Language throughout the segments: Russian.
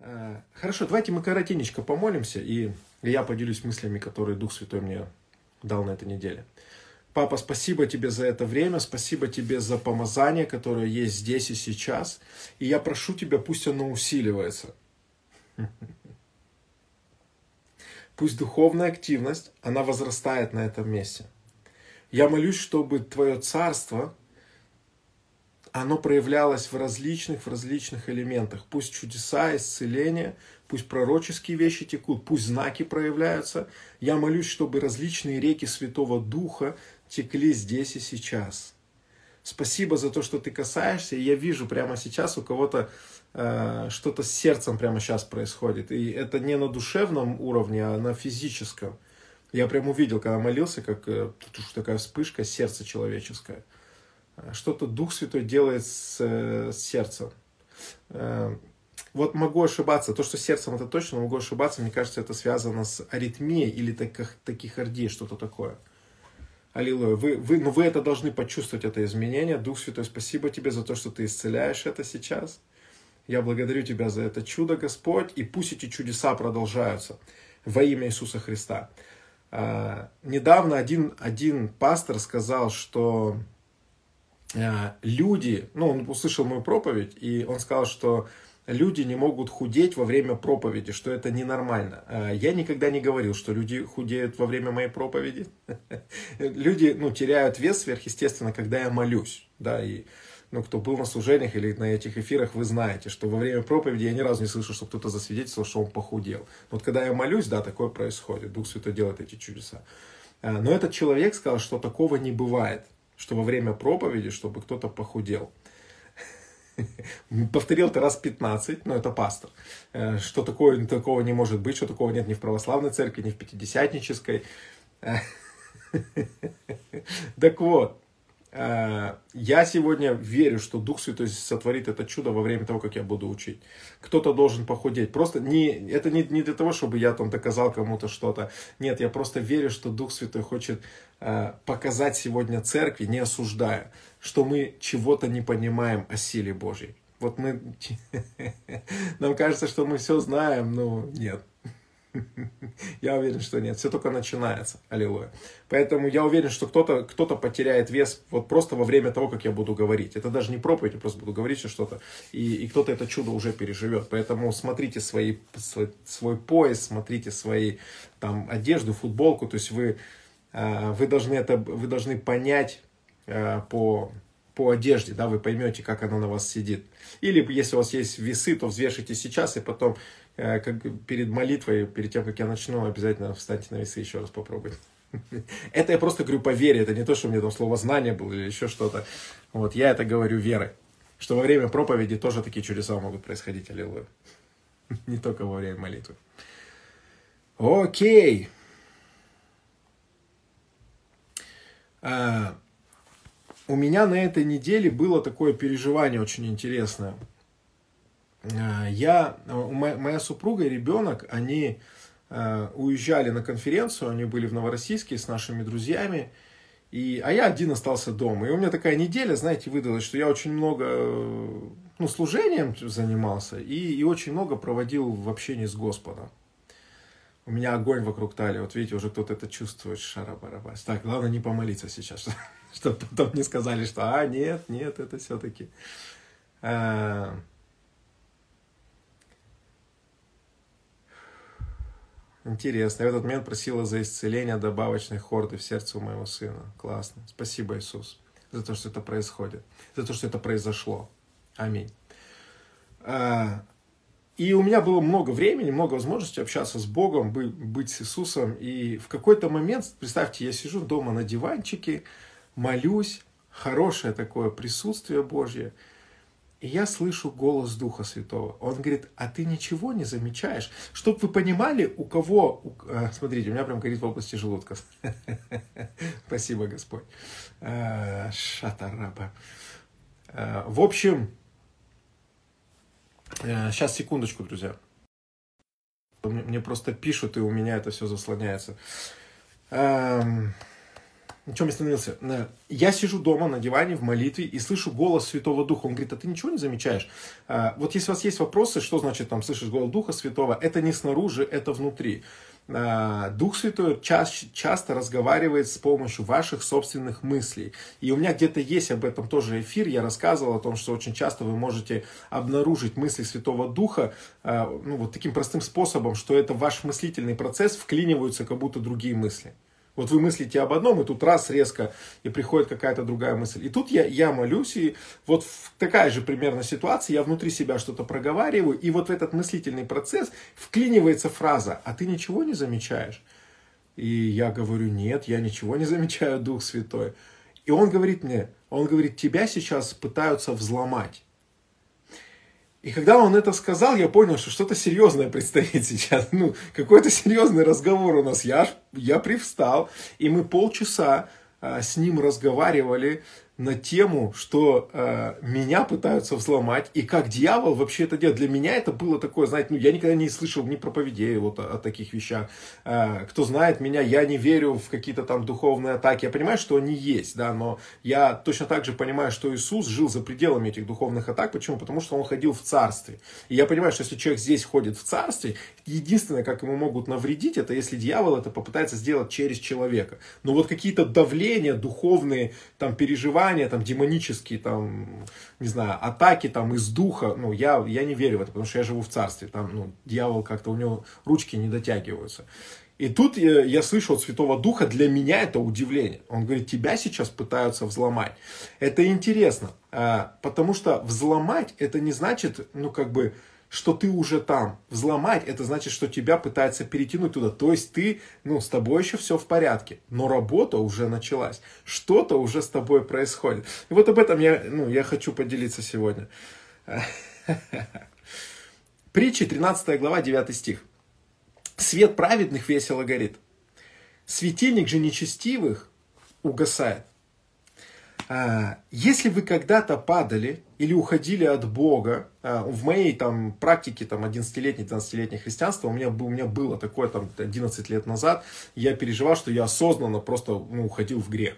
Э, хорошо, давайте мы коротенечко помолимся, и я поделюсь мыслями, которые Дух Святой мне дал на этой неделе. Папа, спасибо тебе за это время, спасибо тебе за помазание, которое есть здесь и сейчас. И я прошу тебя, пусть оно усиливается. Пусть духовная активность, она возрастает на этом месте. Я молюсь, чтобы твое царство, оно проявлялось в различных, в различных элементах. Пусть чудеса, исцеления, пусть пророческие вещи текут, пусть знаки проявляются. Я молюсь, чтобы различные реки Святого Духа текли здесь и сейчас. Спасибо за то, что ты касаешься. Я вижу прямо сейчас у кого-то э, что-то с сердцем прямо сейчас происходит. И это не на душевном уровне, а на физическом. Я прям увидел, когда молился, как э, такая вспышка сердца человеческое. Что-то Дух Святой делает с, э, с сердцем. Э, вот могу ошибаться. То, что сердцем это точно, могу ошибаться. Мне кажется, это связано с аритмией или таких, таких что-то такое. Аллилуйя. Вы, вы, но ну, вы это должны почувствовать, это изменение. Дух Святой, спасибо тебе за то, что ты исцеляешь это сейчас. Я благодарю тебя за это чудо, Господь. И пусть эти чудеса продолжаются во имя Иисуса Христа. А, недавно один, один пастор сказал, что люди, ну, он услышал мою проповедь, и он сказал, что люди не могут худеть во время проповеди, что это ненормально. А, я никогда не говорил, что люди худеют во время моей проповеди. Люди, ну, теряют вес сверхъестественно, когда я молюсь, да, и ну, кто был на служениях или на этих эфирах, вы знаете, что во время проповеди я ни разу не слышу, что кто-то засвидетельствовал, что он похудел. Вот когда я молюсь, да, такое происходит. Дух Святой делает эти чудеса. А, но этот человек сказал, что такого не бывает, что во время проповеди, чтобы кто-то похудел. Повторил это раз 15, но это пастор. Э, что такое, такого не может быть, что такого нет ни в православной церкви, ни в пятидесятнической. Так вот, я сегодня верю, что Дух Святой сотворит это чудо во время того, как я буду учить. Кто-то должен похудеть. Просто не, это не, не для того, чтобы я там доказал кому-то что-то. Нет, я просто верю, что Дух Святой хочет э, показать сегодня церкви, не осуждая, что мы чего-то не понимаем о силе Божьей. Вот мы, нам кажется, что мы все знаем, но нет. Я уверен, что нет. Все только начинается. Аллилуйя. Поэтому я уверен, что кто-то кто потеряет вес вот просто во время того, как я буду говорить. Это даже не проповедь, я просто буду говорить что-то. И, и кто-то это чудо уже переживет. Поэтому смотрите свои, свой, свой пояс, смотрите свои там одежду, футболку. То есть вы, а, вы, должны, это, вы должны понять Э, по, по одежде, да, вы поймете, как она на вас сидит. Или если у вас есть весы, то взвешите сейчас и потом, как перед молитвой, перед тем, как я начну, обязательно встаньте на весы еще раз попробуйте. Это я просто говорю по вере, это не то, что у меня там слово знание было или еще что-то. Вот, я это говорю верой. Что во время проповеди тоже такие чудеса могут происходить, аллилуйя. Не только во время молитвы. Окей. А, у меня на этой неделе было такое переживание очень интересное. А, я, моя супруга и ребенок, они а, уезжали на конференцию, они были в Новороссийске с нашими друзьями, и, а я один остался дома. И у меня такая неделя, знаете, выдалась, что я очень много ну, служением занимался и, и очень много проводил в общении с Господом. У меня огонь вокруг талии. Вот видите, уже кто-то это чувствует. Шарабарабас. Так, главное не помолиться сейчас. чтобы потом не сказали, что а, нет, нет, это все-таки. Интересно. Я в этот момент просила за исцеление добавочной хорды в сердце у моего сына. Классно. Спасибо, Иисус, за то, что это происходит, за то, что это произошло. Аминь. А... И у меня было много времени, много возможностей общаться с Богом, быть с Иисусом. И в какой-то момент, представьте, я сижу дома на диванчике, молюсь, хорошее такое присутствие Божье, и я слышу голос Духа Святого. Он говорит, а ты ничего не замечаешь? Чтобы вы понимали, у кого... У, а, смотрите, у меня прям горит в области желудка. Спасибо, Господь. А, шатараба. А, в общем, сейчас, секундочку, друзья. Мне просто пишут, и у меня это все заслоняется. На чем я остановился? Я сижу дома на диване в молитве и слышу голос Святого Духа. Он говорит, а ты ничего не замечаешь? А, вот если у вас есть вопросы, что значит там слышишь голос Духа Святого, это не снаружи, это внутри. А, Дух Святой часто разговаривает с помощью ваших собственных мыслей. И у меня где-то есть об этом тоже эфир. Я рассказывал о том, что очень часто вы можете обнаружить мысли Святого Духа а, ну, вот таким простым способом, что это ваш мыслительный процесс вклиниваются как будто другие мысли. Вот вы мыслите об одном, и тут раз резко, и приходит какая-то другая мысль. И тут я, я молюсь, и вот такая же примерно ситуация, я внутри себя что-то проговариваю, и вот в этот мыслительный процесс вклинивается фраза, а ты ничего не замечаешь? И я говорю, нет, я ничего не замечаю, Дух Святой. И он говорит мне, он говорит, тебя сейчас пытаются взломать. И когда он это сказал, я понял, что что-то серьезное предстоит сейчас. Ну, какой-то серьезный разговор у нас. Я, я привстал, и мы полчаса а, с ним разговаривали на тему, что э, меня пытаются взломать, и как дьявол вообще это делает. Для меня это было такое, знаете, ну, я никогда не слышал ни проповедей вот о, о таких вещах. Э, кто знает меня, я не верю в какие-то там духовные атаки. Я понимаю, что они есть, да, но я точно так же понимаю, что Иисус жил за пределами этих духовных атак. Почему? Потому что он ходил в царстве. И я понимаю, что если человек здесь ходит в царстве, единственное, как ему могут навредить, это если дьявол это попытается сделать через человека. Но вот какие-то давления духовные, там, переживания, переживания там демонические, там, не знаю, атаки там из духа, ну, я, я не верю в это, потому что я живу в царстве, там, ну, дьявол как-то, у него ручки не дотягиваются. И тут я, я слышу от Святого Духа, для меня это удивление. Он говорит, тебя сейчас пытаются взломать. Это интересно, а, потому что взломать, это не значит, ну, как бы, что ты уже там. Взломать, это значит, что тебя пытаются перетянуть туда. То есть ты, ну, с тобой еще все в порядке, но работа уже началась. Что-то уже с тобой происходит. И вот об этом я, ну, я хочу поделиться сегодня. Притчи, 13 глава, 9 стих. Свет праведных весело горит. Светильник же нечестивых угасает. А, если вы когда-то падали или уходили от Бога, а, в моей там практике там 11-летней, 12-летней христианства, у меня, у меня было такое там 11 лет назад, я переживал, что я осознанно просто ну, уходил в грех.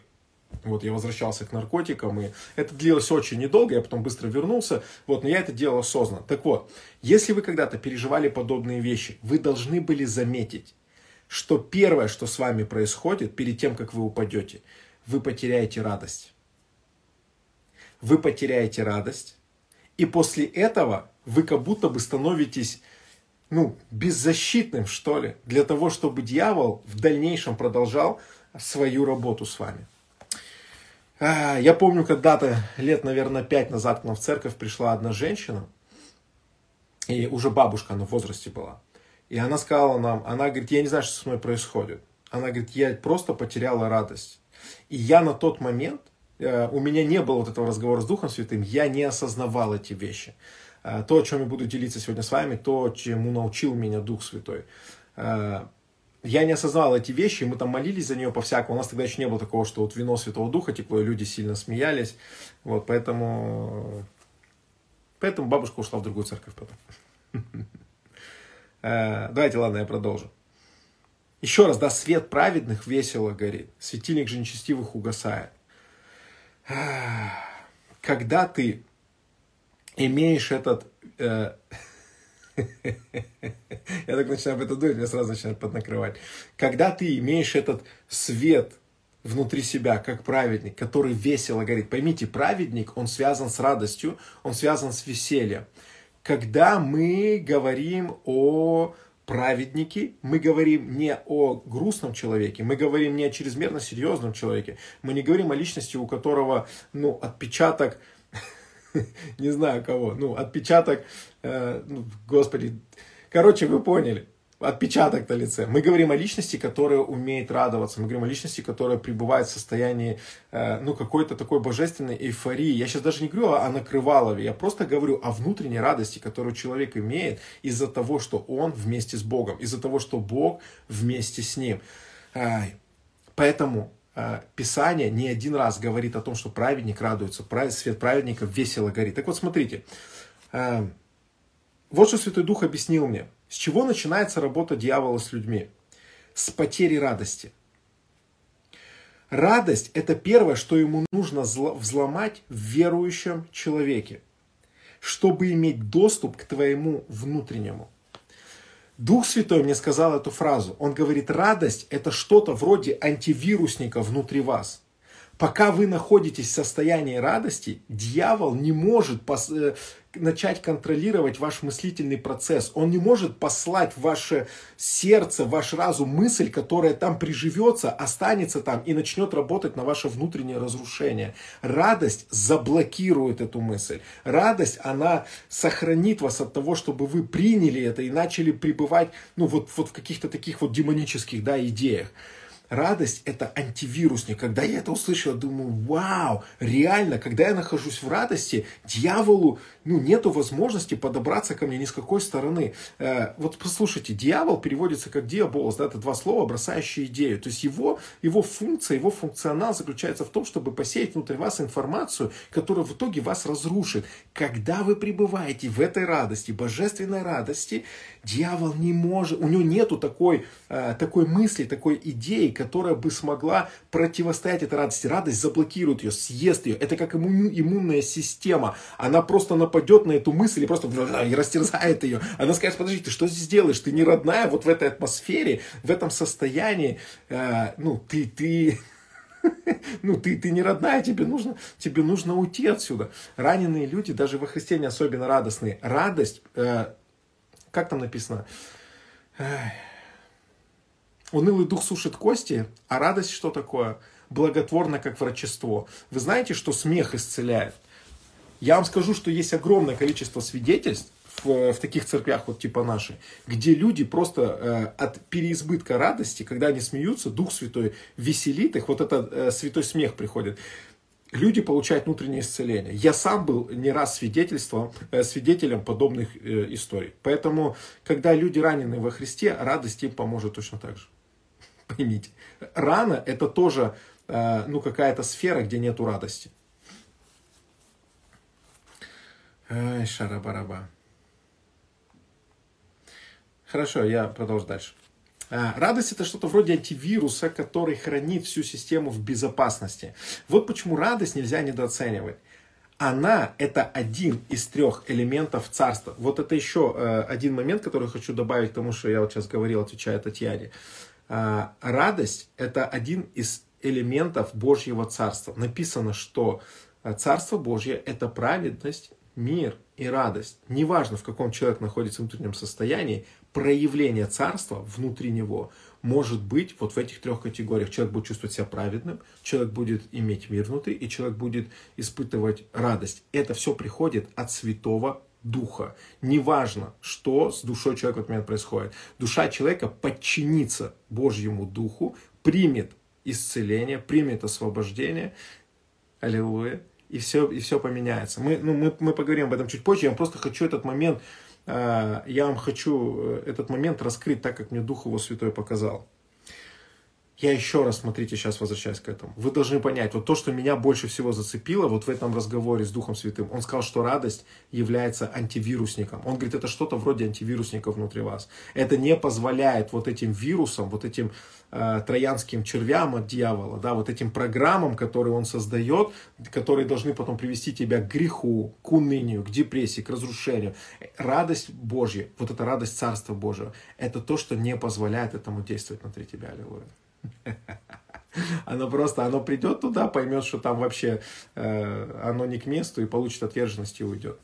Вот, я возвращался к наркотикам, и это длилось очень недолго, я потом быстро вернулся, вот, но я это делал осознанно. Так вот, если вы когда-то переживали подобные вещи, вы должны были заметить, что первое, что с вами происходит перед тем, как вы упадете, вы потеряете радость вы потеряете радость, и после этого вы как будто бы становитесь ну, беззащитным, что ли, для того, чтобы дьявол в дальнейшем продолжал свою работу с вами. А, я помню, когда-то, лет, наверное, пять назад к нам в церковь пришла одна женщина, и уже бабушка, она в возрасте была. И она сказала нам, она говорит, я не знаю, что с мной происходит. Она говорит, я просто потеряла радость. И я на тот момент у меня не было вот этого разговора с Духом Святым, я не осознавал эти вещи. Э, то, о чем я буду делиться сегодня с вами, то, чему научил меня Дух Святой. Э, я не осознавал эти вещи, мы там молились за нее по-всякому. У нас тогда еще не было такого, что вот вино Святого Духа текло, и люди сильно смеялись. Вот, поэтому... Поэтому бабушка ушла в другую церковь потом. Давайте, ладно, я продолжу. Еще раз, да, свет праведных весело горит, светильник же нечестивых угасает когда ты имеешь этот... Э, я так начинаю об этом думать, меня сразу начинает поднакрывать. Когда ты имеешь этот свет внутри себя, как праведник, который весело горит. Поймите, праведник, он связан с радостью, он связан с весельем. Когда мы говорим о праведники, мы говорим не о грустном человеке, мы говорим не о чрезмерно серьезном человеке, мы не говорим о личности, у которого, ну, отпечаток, не знаю кого, ну, отпечаток, э, ну, господи, короче, вы поняли, отпечаток на лице. Мы говорим о личности, которая умеет радоваться. Мы говорим о личности, которая пребывает в состоянии, э, ну, какой-то такой божественной эйфории. Я сейчас даже не говорю о накрывалове, я просто говорю о внутренней радости, которую человек имеет из-за того, что он вместе с Богом, из-за того, что Бог вместе с ним. Поэтому э, Писание не один раз говорит о том, что праведник радуется, свет праведника весело горит. Так вот, смотрите, э, вот что Святой Дух объяснил мне – с чего начинается работа дьявола с людьми? С потери радости. Радость – это первое, что ему нужно взломать в верующем человеке, чтобы иметь доступ к твоему внутреннему. Дух Святой мне сказал эту фразу. Он говорит, радость – это что-то вроде антивирусника внутри вас. Пока вы находитесь в состоянии радости, дьявол не может э, начать контролировать ваш мыслительный процесс. Он не может послать в ваше сердце, в ваш разум мысль, которая там приживется, останется там и начнет работать на ваше внутреннее разрушение. Радость заблокирует эту мысль. Радость, она сохранит вас от того, чтобы вы приняли это и начали пребывать ну, вот, вот в каких-то таких вот демонических да, идеях. Радость – это антивирусник. Когда я это услышал, думаю, вау, реально, когда я нахожусь в радости, дьяволу ну, нету возможности подобраться ко мне ни с какой стороны. Э, вот послушайте, дьявол переводится как диаболос, да, это два слова, бросающие идею. То есть его, его функция, его функционал заключается в том, чтобы посеять внутрь вас информацию, которая в итоге вас разрушит. Когда вы пребываете в этой радости, божественной радости, дьявол не может, у него нету такой, э, такой мысли, такой идеи, которая бы смогла противостоять этой радости. Радость заблокирует ее, съест ее. Это как иммунная система. Она просто нападет на эту мысль и просто и растерзает ее. Она скажет, подожди, ты что здесь делаешь? Ты не родная вот в этой атмосфере, в этом состоянии. Э, ну, ты, ты, ну, ты, ты не родная, тебе нужно, тебе нужно уйти отсюда. Раненые люди, даже во Христе не особенно радостные. Радость, э, как там написано? Унылый дух сушит кости, а радость что такое? Благотворно, как врачество. Вы знаете, что смех исцеляет? Я вам скажу, что есть огромное количество свидетельств в, в таких церквях, вот типа нашей, где люди просто э, от переизбытка радости, когда они смеются, Дух Святой веселит их, вот этот э, святой смех приходит. Люди получают внутреннее исцеление. Я сам был не раз свидетельством, э, свидетелем подобных э, историй. Поэтому, когда люди ранены во Христе, радость им поможет точно так же. Поймите. Рана это тоже э, ну, какая-то сфера, где нету радости. Ай, шарабараба. Хорошо, я продолжу дальше. А, радость это что-то вроде антивируса, который хранит всю систему в безопасности. Вот почему радость нельзя недооценивать. Она это один из трех элементов царства. Вот это еще э, один момент, который хочу добавить к тому, что я вот сейчас говорил, отвечая Татьяне. А, радость это один из элементов Божьего царства. Написано, что э, Царство Божье это праведность, мир и радость, неважно в каком человек находится в внутреннем состоянии, проявление царства внутри него может быть вот в этих трех категориях. Человек будет чувствовать себя праведным, человек будет иметь мир внутри, и человек будет испытывать радость. Это все приходит от Святого Духа. Неважно, что с душой человека в этот момент происходит. Душа человека подчинится Божьему Духу, примет исцеление, примет освобождение. Аллилуйя и все, и все поменяется. Мы, ну, мы, мы поговорим об этом чуть позже. Я просто хочу этот момент, э, я вам хочу э, этот момент раскрыть так, как мне Дух Его Святой показал. Я еще раз, смотрите, сейчас возвращаюсь к этому. Вы должны понять, вот то, что меня больше всего зацепило вот в этом разговоре с Духом Святым, он сказал, что радость является антивирусником. Он говорит, это что-то вроде антивирусника внутри вас. Это не позволяет вот этим вирусам, вот этим э, троянским червям от дьявола, да, вот этим программам, которые он создает, которые должны потом привести тебя к греху, к унынию, к депрессии, к разрушению. Радость Божья, вот эта радость Царства Божьего, это то, что не позволяет этому действовать внутри тебя. Аллилуйя. Оно просто, оно придет туда, поймет, что там вообще э, оно не к месту и получит отверженность и уйдет.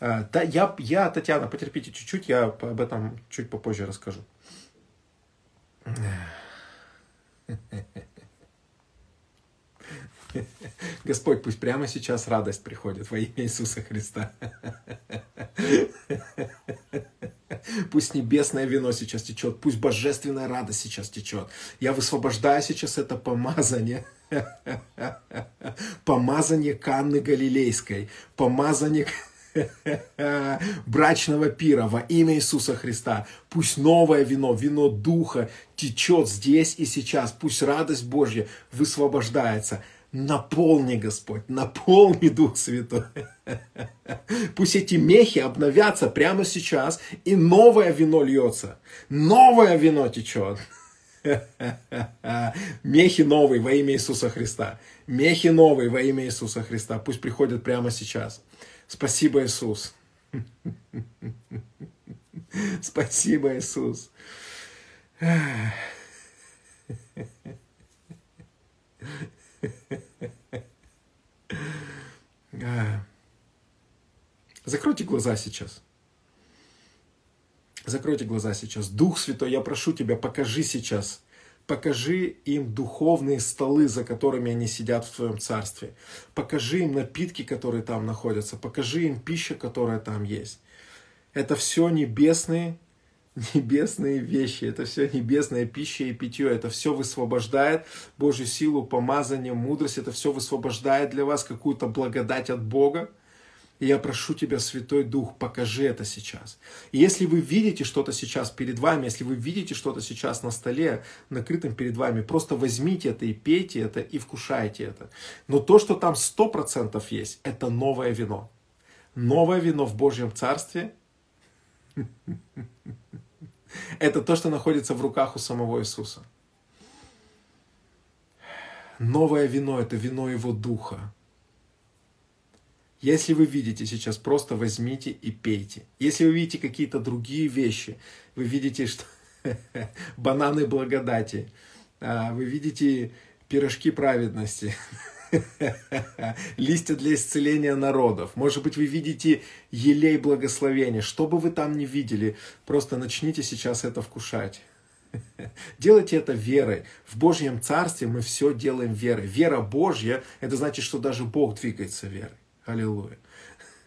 Э, да, я, я, Татьяна, потерпите чуть-чуть, я об этом чуть попозже расскажу. Господь, пусть прямо сейчас радость приходит во имя Иисуса Христа. Пусть небесное вино сейчас течет, пусть божественная радость сейчас течет. Я высвобождаю сейчас это помазание. Помазание Канны Галилейской. Помазание брачного пира во имя Иисуса Христа. Пусть новое вино, вино Духа течет здесь и сейчас. Пусть радость Божья высвобождается. Наполни, Господь, наполни Дух Святой. Пусть эти мехи обновятся прямо сейчас, и новое вино льется. Новое вино течет. Мехи новые во имя Иисуса Христа. Мехи новые во имя Иисуса Христа. Пусть приходят прямо сейчас. Спасибо, Иисус. Спасибо, Иисус. Закройте глаза сейчас. Закройте глаза сейчас. Дух Святой, я прошу Тебя, покажи сейчас. Покажи им духовные столы, за которыми они сидят в Твоем Царстве. Покажи им напитки, которые там находятся. Покажи им пищу, которая там есть. Это все небесные, небесные вещи. Это все небесная пища и питье. Это все высвобождает Божью силу, помазание, мудрость. Это все высвобождает для вас какую-то благодать от Бога. И я прошу Тебя, Святой Дух, покажи это сейчас. И если вы видите что-то сейчас перед вами, если вы видите что-то сейчас на столе, накрытым перед вами, просто возьмите это и пейте это, и вкушайте это. Но то, что там 100% есть, это новое вино. Новое вино в Божьем Царстве – это то, что находится в руках у самого Иисуса. Новое вино – это вино Его Духа. Если вы видите сейчас, просто возьмите и пейте. Если вы видите какие-то другие вещи, вы видите, что бананы благодати, а, вы видите пирожки праведности, листья для исцеления народов. Может быть, вы видите елей благословения. Что бы вы там ни видели, просто начните сейчас это вкушать. Делайте это верой. В Божьем Царстве мы все делаем верой. Вера Божья, это значит, что даже Бог двигается верой. Аллилуйя.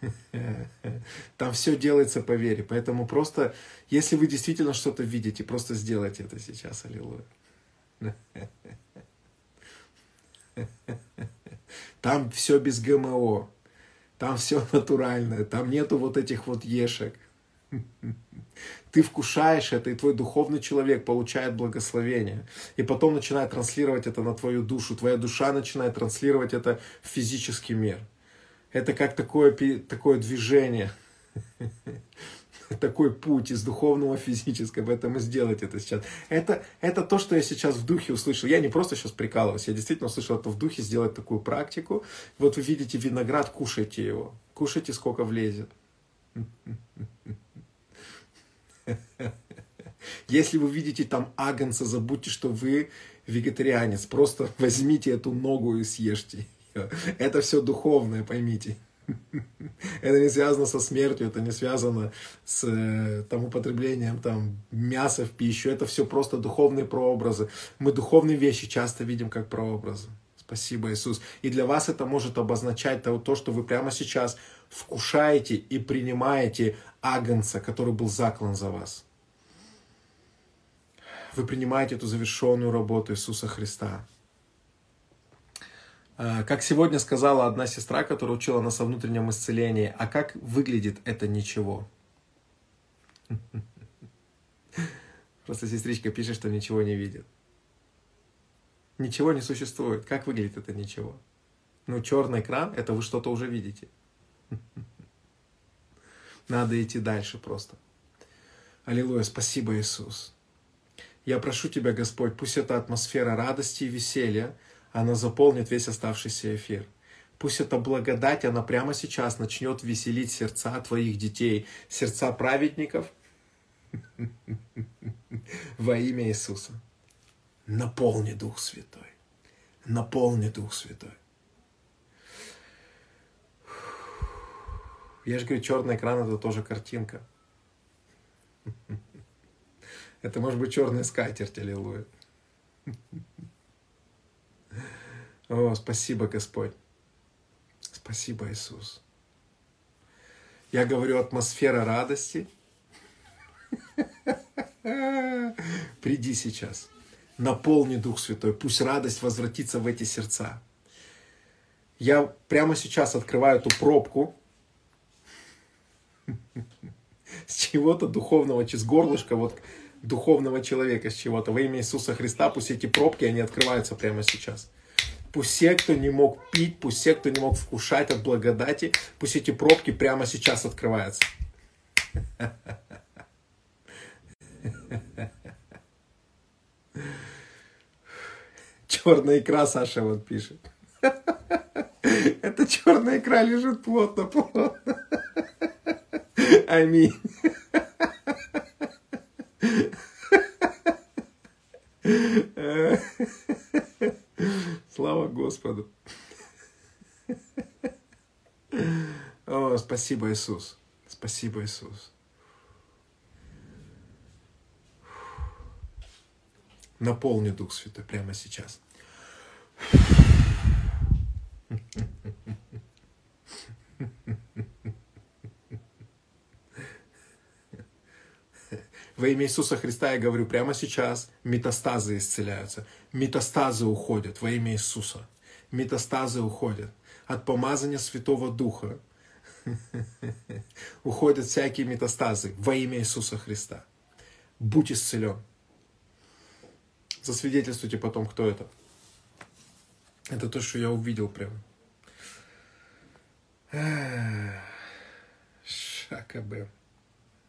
Там все делается по вере. Поэтому просто, если вы действительно что-то видите, просто сделайте это сейчас. Аллилуйя. Там все без ГМО. Там все натуральное. Там нету вот этих вот ешек. Ты вкушаешь это, и твой духовный человек получает благословение. И потом начинает транслировать это на твою душу. Твоя душа начинает транслировать это в физический мир. Это как такое, такое движение, такой путь из духовного в физическое, поэтому сделать это сейчас. Это, это то, что я сейчас в духе услышал. Я не просто сейчас прикалываюсь, я действительно услышал это в духе, сделать такую практику. Вот вы видите виноград, кушайте его. Кушайте, сколько влезет. Если вы видите там агнца, забудьте, что вы вегетарианец. Просто возьмите эту ногу и съешьте. Это все духовное, поймите. Это не связано со смертью, это не связано с э, там, употреблением там, мяса в пищу. Это все просто духовные прообразы. Мы духовные вещи часто видим как прообразы. Спасибо, Иисус. И для вас это может обозначать то, то, что вы прямо сейчас вкушаете и принимаете агнца, который был заклан за вас. Вы принимаете эту завершенную работу Иисуса Христа. Э, как сегодня сказала одна сестра, которая учила нас о внутреннем исцелении, а как выглядит это ничего? Просто сестричка пишет, что ничего не видит. Ничего не существует. Как выглядит это ничего? Ну, черный экран, это вы что-то уже видите. Надо идти дальше просто. Аллилуйя, спасибо, Иисус. Я прошу Тебя, Господь, пусть эта атмосфера радости и веселья, она заполнит весь оставшийся эфир. Пусть эта благодать, она прямо сейчас начнет веселить сердца твоих детей, сердца праведников во имя Иисуса. Наполни Дух Святой. Наполни Дух Святой. Я же говорю, черный экран это тоже картинка. Это может быть черная скатерть, аллилуйя. О, спасибо, Господь. Спасибо, Иисус. Я говорю атмосфера радости. Приди сейчас. Наполни Дух Святой. Пусть радость возвратится в эти сердца. Я прямо сейчас открываю эту пробку с чего-то духовного, через горлышко вот духовного человека, с чего-то. Во имя Иисуса Христа пусть эти пробки, они открываются прямо сейчас. Пусть все, кто не мог пить, пусть все, кто не мог вкушать от благодати, пусть эти пробки прямо сейчас открываются. черная икра, Саша вот пишет. Эта черная икра лежит плотно, плотно. Аминь. Слава Господу. О, спасибо, Иисус. Спасибо, Иисус. Наполни Дух Святой прямо сейчас. Во имя Иисуса Христа я говорю прямо сейчас, метастазы исцеляются, метастазы уходят во имя Иисуса. Метастазы уходят от помазания Святого Духа. Уходят всякие метастазы во имя Иисуса Христа. Будь исцелен. Засвидетельствуйте потом, кто это. Это то, что я увидел прям. Шакабе.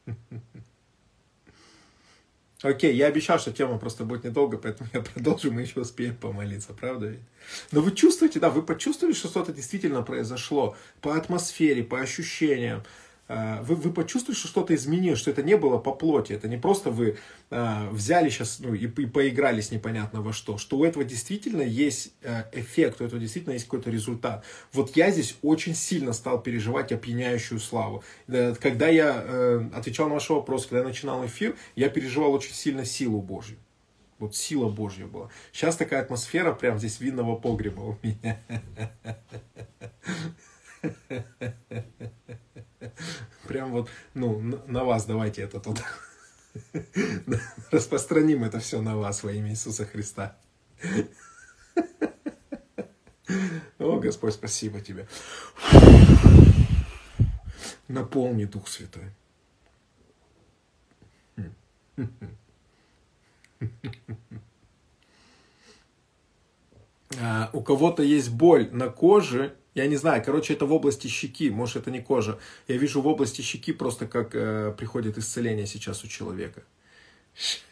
Окей, я обещал, что тема просто будет недолго, поэтому я продолжу, мы еще успеем помолиться, правда ведь? Но вы чувствуете, да, вы почувствовали, что что-то действительно произошло по атмосфере, по ощущениям, вы, вы почувствовали, что что-то изменилось, что это не было по плоти, это не просто вы а, взяли сейчас ну, и, и поигрались непонятно во что, что у этого действительно есть а, эффект, у этого действительно есть какой-то результат. Вот я здесь очень сильно стал переживать опьяняющую славу. Когда я э, отвечал на ваш вопрос, когда я начинал эфир, я переживал очень сильно силу Божью. Вот сила Божья была. Сейчас такая атмосфера прям здесь винного погреба у меня. Прям вот, ну, на вас давайте это тут. Распространим это все на вас во имя Иисуса Христа. О, Господь, спасибо тебе. Наполни Дух Святой. А, у кого-то есть боль на коже я не знаю, короче, это в области щеки, может, это не кожа. Я вижу в области щеки просто как э, приходит исцеление сейчас у человека.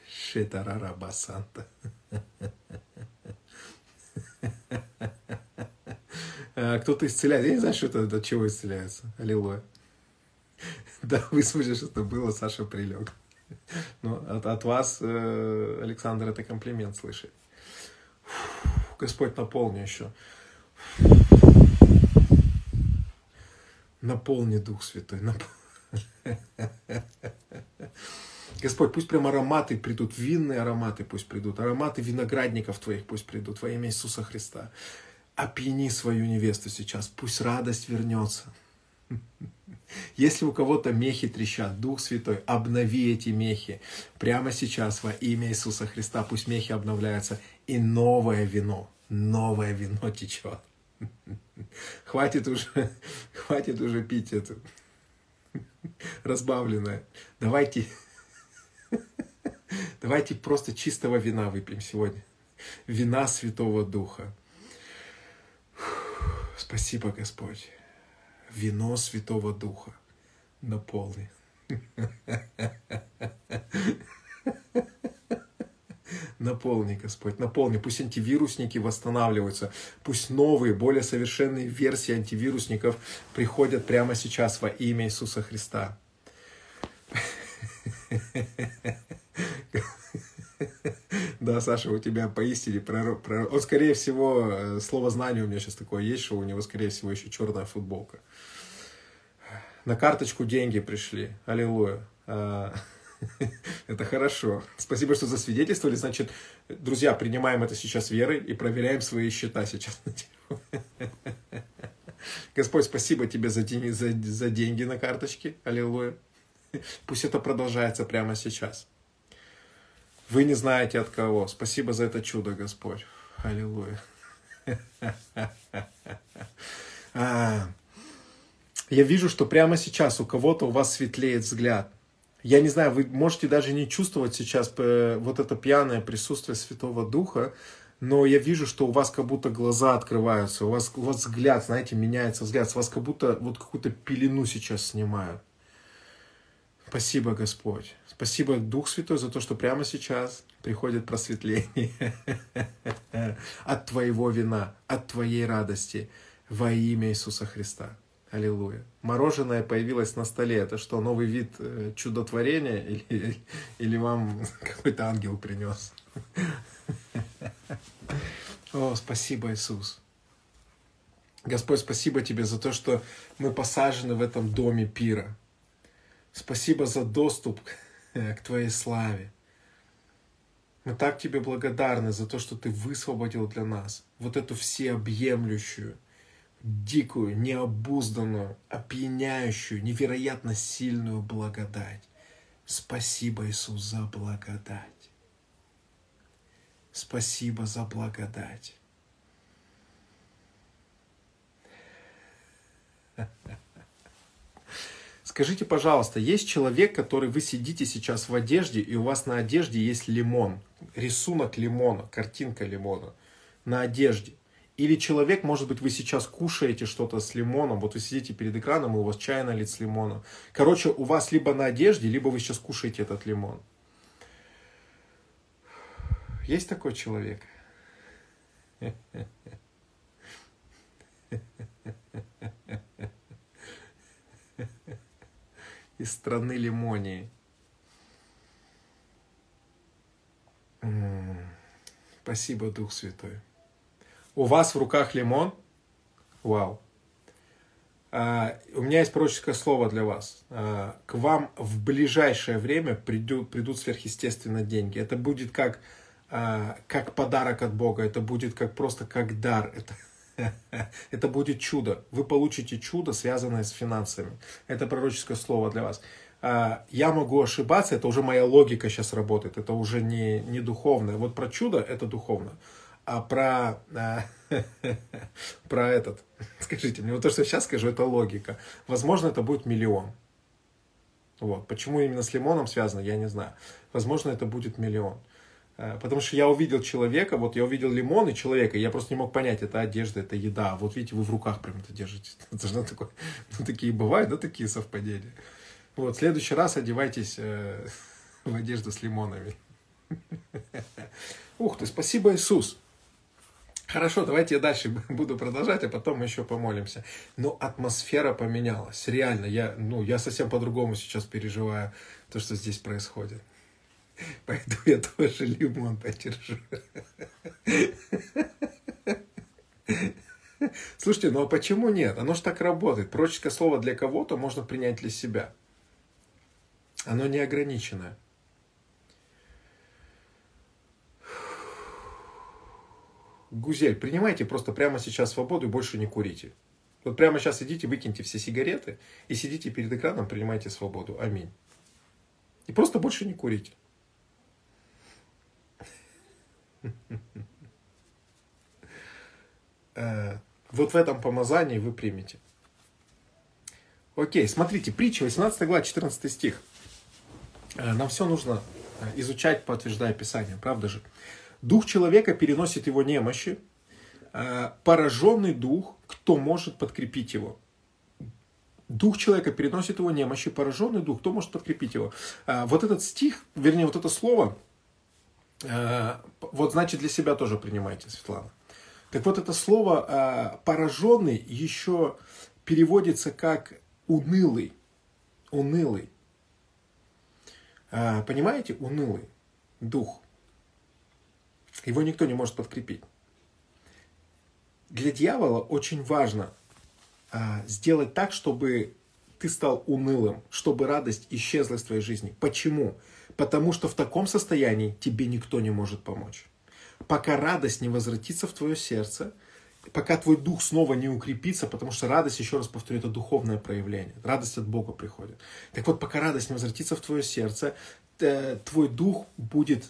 Шитарара басанта. А, кто-то исцеляет. Я не знаю, что это, от чего исцеляется. Аллилуйя. Да, вы слышите, это было, Саша прилег. Но от, от вас, э, Александр, это комплимент слышит. Господь, наполни еще. Наполни Дух Святой. Господь, пусть прям ароматы придут, винные ароматы пусть придут, ароматы виноградников Твоих пусть придут во имя Иисуса Христа. Опьяни свою невесту сейчас, пусть радость вернется. Если у кого-то мехи трещат, Дух Святой, обнови эти мехи прямо сейчас во имя Иисуса Христа. Пусть мехи обновляются, и новое вино, новое вино течет. Хватит уже, хватит уже пить это разбавленное. Давайте, давайте просто чистого вина выпьем сегодня. Вина Святого Духа. Спасибо, Господь. Вино Святого Духа наполни. Наполни, Господь, наполни. Пусть антивирусники восстанавливаются. Пусть новые, более совершенные версии антивирусников приходят прямо сейчас во имя Иисуса Христа. Да, Саша, у тебя поистине пророк. пророк. Он, скорее всего, э, слово знание у меня сейчас такое есть, что у него, скорее всего, еще черная футболка. На карточку деньги пришли. Аллилуйя. Это хорошо. Спасибо, что засвидетельствовали. Значит, друзья, принимаем это сейчас верой и проверяем свои счета сейчас. Господь, спасибо тебе за, деньги, за, за деньги на карточке. Аллилуйя. Пусть это продолжается прямо сейчас. Вы не знаете от кого. Спасибо за это чудо, Господь. Аллилуйя. А, я вижу, что прямо сейчас у кого-то у вас светлеет взгляд я не знаю, вы можете даже не чувствовать сейчас э, вот это пьяное присутствие Святого Духа, но я вижу, что у вас как будто глаза открываются, у вас, у вас взгляд, знаете, меняется взгляд, с вас как будто вот какую-то пелену сейчас снимают. Спасибо, Господь. Спасибо, Дух Святой, за то, что прямо сейчас приходит просветление от твоего вина, от твоей радости во имя Иисуса Христа. Аллилуйя. Мороженое появилось на столе. Это что, новый вид э, чудотворения? Или, или вам какой-то ангел принес? О, спасибо, Иисус. Господь, спасибо Тебе за то, что мы посажены в этом доме пира. Спасибо за доступ к Твоей славе. Мы так Тебе благодарны за то, что Ты высвободил для нас вот эту всеобъемлющую, дикую, необузданную, опьяняющую, невероятно сильную благодать. Спасибо, Иисус, за благодать. Спасибо за благодать. Скажите, пожалуйста, есть человек, который вы сидите сейчас в одежде, и у вас на одежде есть лимон, рисунок лимона, картинка лимона на одежде. Или человек, может быть, вы сейчас кушаете что-то с лимоном, вот вы сидите перед экраном, и у вас чай налит с лимоном. Короче, у вас либо на одежде, либо вы сейчас кушаете этот лимон. Есть такой человек? Из страны лимонии. Спасибо, Дух Святой. У вас в руках лимон? Вау. А, у меня есть пророческое слово для вас. А, к вам в ближайшее время придут, придут сверхъестественно деньги. Это будет как, а, как подарок от Бога. Это будет как просто как дар. Это, это будет чудо. Вы получите чудо, связанное с финансами. Это пророческое слово для вас. Я могу ошибаться, это уже моя логика сейчас работает. Это уже не, не духовное. Вот про чудо это духовно а про, а, про этот, скажите мне, вот то, что я сейчас скажу, это логика. Возможно, это будет миллион. Вот. Почему именно с лимоном связано, я не знаю. Возможно, это будет миллион. А, потому что я увидел человека, вот я увидел лимон и человека, и я просто не мог понять, это одежда, это еда. Вот видите, вы в руках прям это держите. Это же такое, ну, такие бывают, да, такие совпадения. Вот, в следующий раз одевайтесь э, в одежду с лимонами. Ух ты, спасибо, Иисус. Хорошо, давайте я дальше буду продолжать, а потом мы еще помолимся. Но атмосфера поменялась. Реально, я, ну, я совсем по-другому сейчас переживаю то, что здесь происходит. Пойду я тоже лимон подержу. Слушайте, ну а почему нет? Оно же так работает. Пророческое слово для кого-то можно принять для себя. Оно не ограниченное. Гузель, принимайте просто прямо сейчас свободу и больше не курите. Вот прямо сейчас идите, выкиньте все сигареты и сидите перед экраном, принимайте свободу. Аминь. И просто больше не курите. Э, вот в этом помазании вы примете. Окей, смотрите, притча, 18 глава, 14 стих. Э, нам все нужно э, изучать, подтверждая Писание, правда же? Дух человека переносит его немощи. А, пораженный дух, кто может подкрепить его? Дух человека переносит его немощи, пораженный дух, кто может подкрепить его? А, вот этот стих, вернее, вот это слово, а, вот значит для себя тоже принимайте, Светлана. Так вот это слово пораженный еще переводится как унылый. Унылый. Понимаете? Унылый дух. Его никто не может подкрепить. Для дьявола очень важно а, сделать так, чтобы ты стал унылым, чтобы радость исчезла из твоей жизни. Почему? Потому что в таком состоянии тебе никто не может помочь. Пока радость не возвратится в твое сердце, пока твой дух снова не укрепится, потому что радость, еще раз повторю, это духовное проявление. Радость от Бога приходит. Так вот, пока радость не возвратится в твое сердце, э, твой дух будет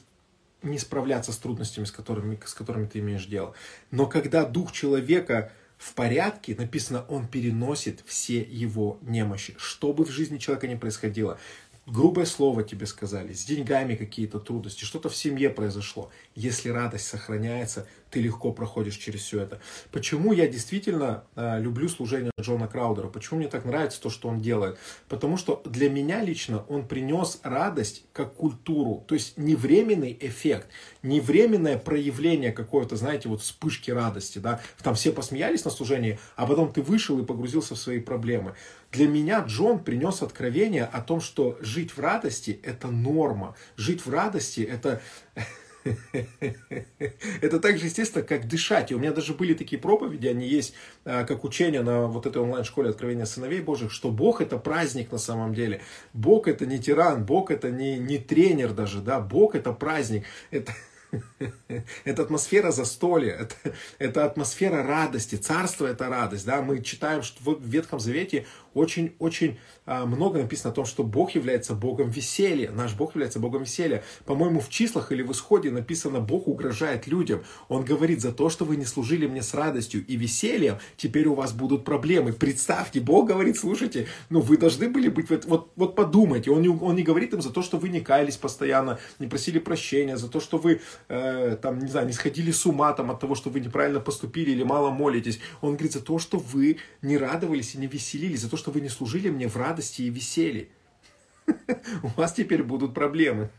не справляться с трудностями, с которыми, с которыми ты имеешь дело. Но когда дух человека в порядке, написано, он переносит все его немощи. Что бы в жизни человека ни происходило, грубое слово тебе сказали, с деньгами какие-то трудности, что-то в семье произошло. Если радость сохраняется, ты легко проходишь через все это. Почему я действительно э, люблю служение Джона Краудера? Почему мне так нравится то, что он делает? Потому что для меня лично он принес радость как культуру. То есть не временный эффект, не временное проявление какой-то, знаете, вот вспышки радости. Да? Там все посмеялись на служении, а потом ты вышел и погрузился в свои проблемы. Для меня Джон принес откровение о том, что жить в радости – это норма. Жить в радости – это Это так же естественно, как дышать. И у меня даже были такие проповеди, они есть а, как учение на вот этой онлайн-школе откровения сыновей Божьих, что Бог это праздник на самом деле. Бог это не тиран, Бог это не, не тренер даже, да, Бог это праздник. Это, это атмосфера застолья, это, это атмосфера радости, царство это радость. Да? Мы читаем, что в Ветхом Завете очень-очень а, много написано о том, что Бог является Богом веселья. Наш Бог является Богом веселья. По-моему, в числах или в исходе написано, Бог угрожает людям. Он говорит, за то, что вы не служили мне с радостью и весельем, теперь у вас будут проблемы. Представьте, Бог говорит, слушайте, ну вы должны были быть, вот, вот подумайте. Он не, он не говорит им за то, что вы не каялись постоянно, не просили прощения, за то, что вы, э, там, не знаю, не сходили с ума там, от того, что вы неправильно поступили или мало молитесь. Он говорит за то, что вы не радовались и не веселились, за то, что вы не служили мне в радости и веселье. У вас теперь будут проблемы.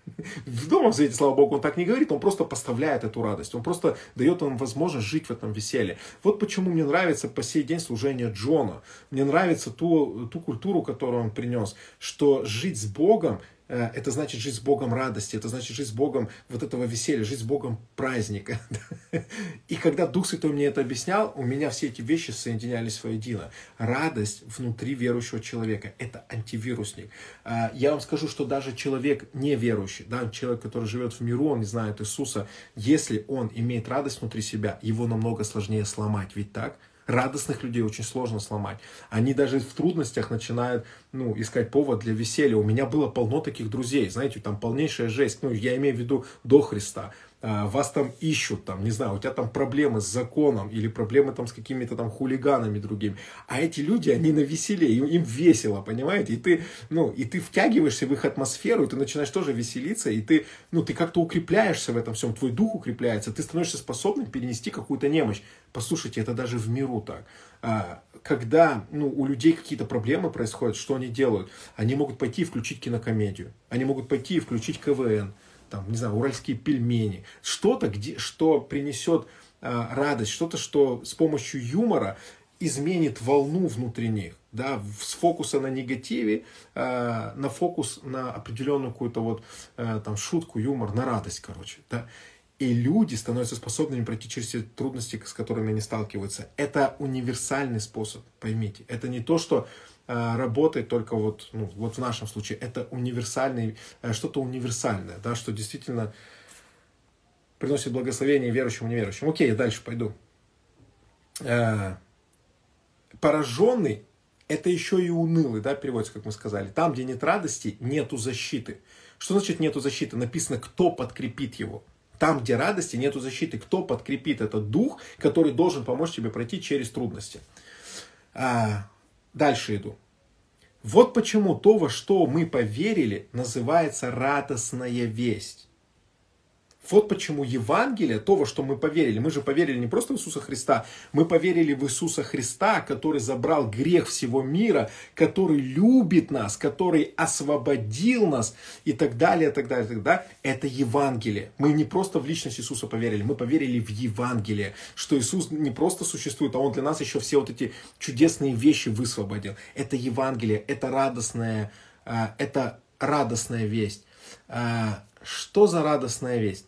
В Новом Завете, слава Богу, он так не говорит, он просто поставляет эту радость, он просто дает вам возможность жить в этом веселье. Вот почему мне нравится по сей день служение Джона. Мне нравится ту, ту культуру, которую он принес, что жить с Богом это значит жить с Богом радости, это значит жить с Богом вот этого веселья, жить с Богом праздника. И когда Дух Святой мне это объяснял, у меня все эти вещи соединялись воедино. Радость внутри верующего человека – это антивирусник. Э, я вам скажу, что даже человек неверующий, да, человек, который живет в миру, он не знает Иисуса, если он имеет радость внутри себя, его намного сложнее сломать, ведь так? Радостных людей очень сложно сломать. Они даже в трудностях начинают ну, искать повод для веселья. У меня было полно таких друзей, знаете, там полнейшая жесть. Ну, я имею в виду до Христа. А, вас там ищут, там, не знаю, у тебя там проблемы с законом или проблемы там с какими-то там хулиганами другими. А эти люди, они на веселе, им, им весело, понимаете? И ты, ну, и ты втягиваешься в их атмосферу, и ты начинаешь тоже веселиться, и ты, ну, ты как-то укрепляешься в этом всем, твой дух укрепляется, ты становишься способным перенести какую-то немощь. Послушайте, это даже в миру так. А, когда ну, у людей какие-то проблемы происходят, что они делают? Они могут пойти и включить кинокомедию, они могут пойти и включить КВН, там, не знаю, уральские пельмени, что-то, где, что принесет э, радость, что-то, что с помощью юмора изменит волну внутри них, да, с фокуса на негативе, э, на фокус на определенную какую-то вот э, там шутку, юмор, на радость, короче, да. И люди становятся способными пройти через те трудности, с которыми они сталкиваются. Это универсальный способ, поймите. Это не то, что работает только вот, ну, вот в нашем случае. Это универсальный, э, что-то универсальное, да, что действительно приносит благословение верующим и неверующим. Окей, я дальше пойду. Э, пораженный – это еще и унылый, да, переводится, как мы сказали. Там, где нет радости, нету защиты. Что значит нету защиты? Написано, кто подкрепит его. Там, где радости, нету защиты. Кто подкрепит этот дух, который должен помочь тебе пройти через трудности. Дальше иду. Вот почему то, во что мы поверили, называется радостная весть. Вот почему Евангелие, то, во что мы поверили, мы же поверили не просто в Иисуса Христа, мы поверили в Иисуса Христа, который забрал грех всего мира, который любит нас, который освободил нас и так далее, и так далее, и так далее. Это Евангелие. Мы не просто в личность Иисуса поверили, мы поверили в Евангелие, что Иисус не просто существует, а Он для нас еще все вот эти чудесные вещи высвободил. Это Евангелие, это радостная, это радостная весть. А, что за радостная весть?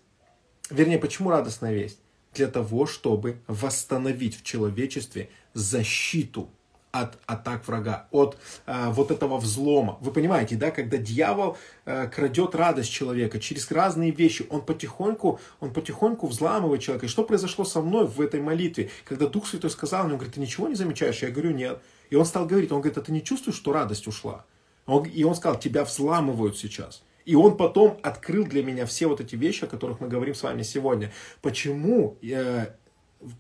Вернее, почему радостная весть? Для того, чтобы восстановить в человечестве защиту от атак врага, от э, вот этого взлома. Вы понимаете, да, когда дьявол э, крадет радость человека через разные вещи, он потихоньку, он потихоньку взламывает человека. И что произошло со мной в этой молитве? Когда Дух Святой сказал он говорит, ты ничего не замечаешь? Я говорю, нет. И он стал говорить, он говорит, а ты не чувствуешь, что радость ушла? Он, и он сказал, тебя взламывают сейчас. И он потом открыл для меня все вот эти вещи, о которых мы говорим с вами сегодня. Почему э,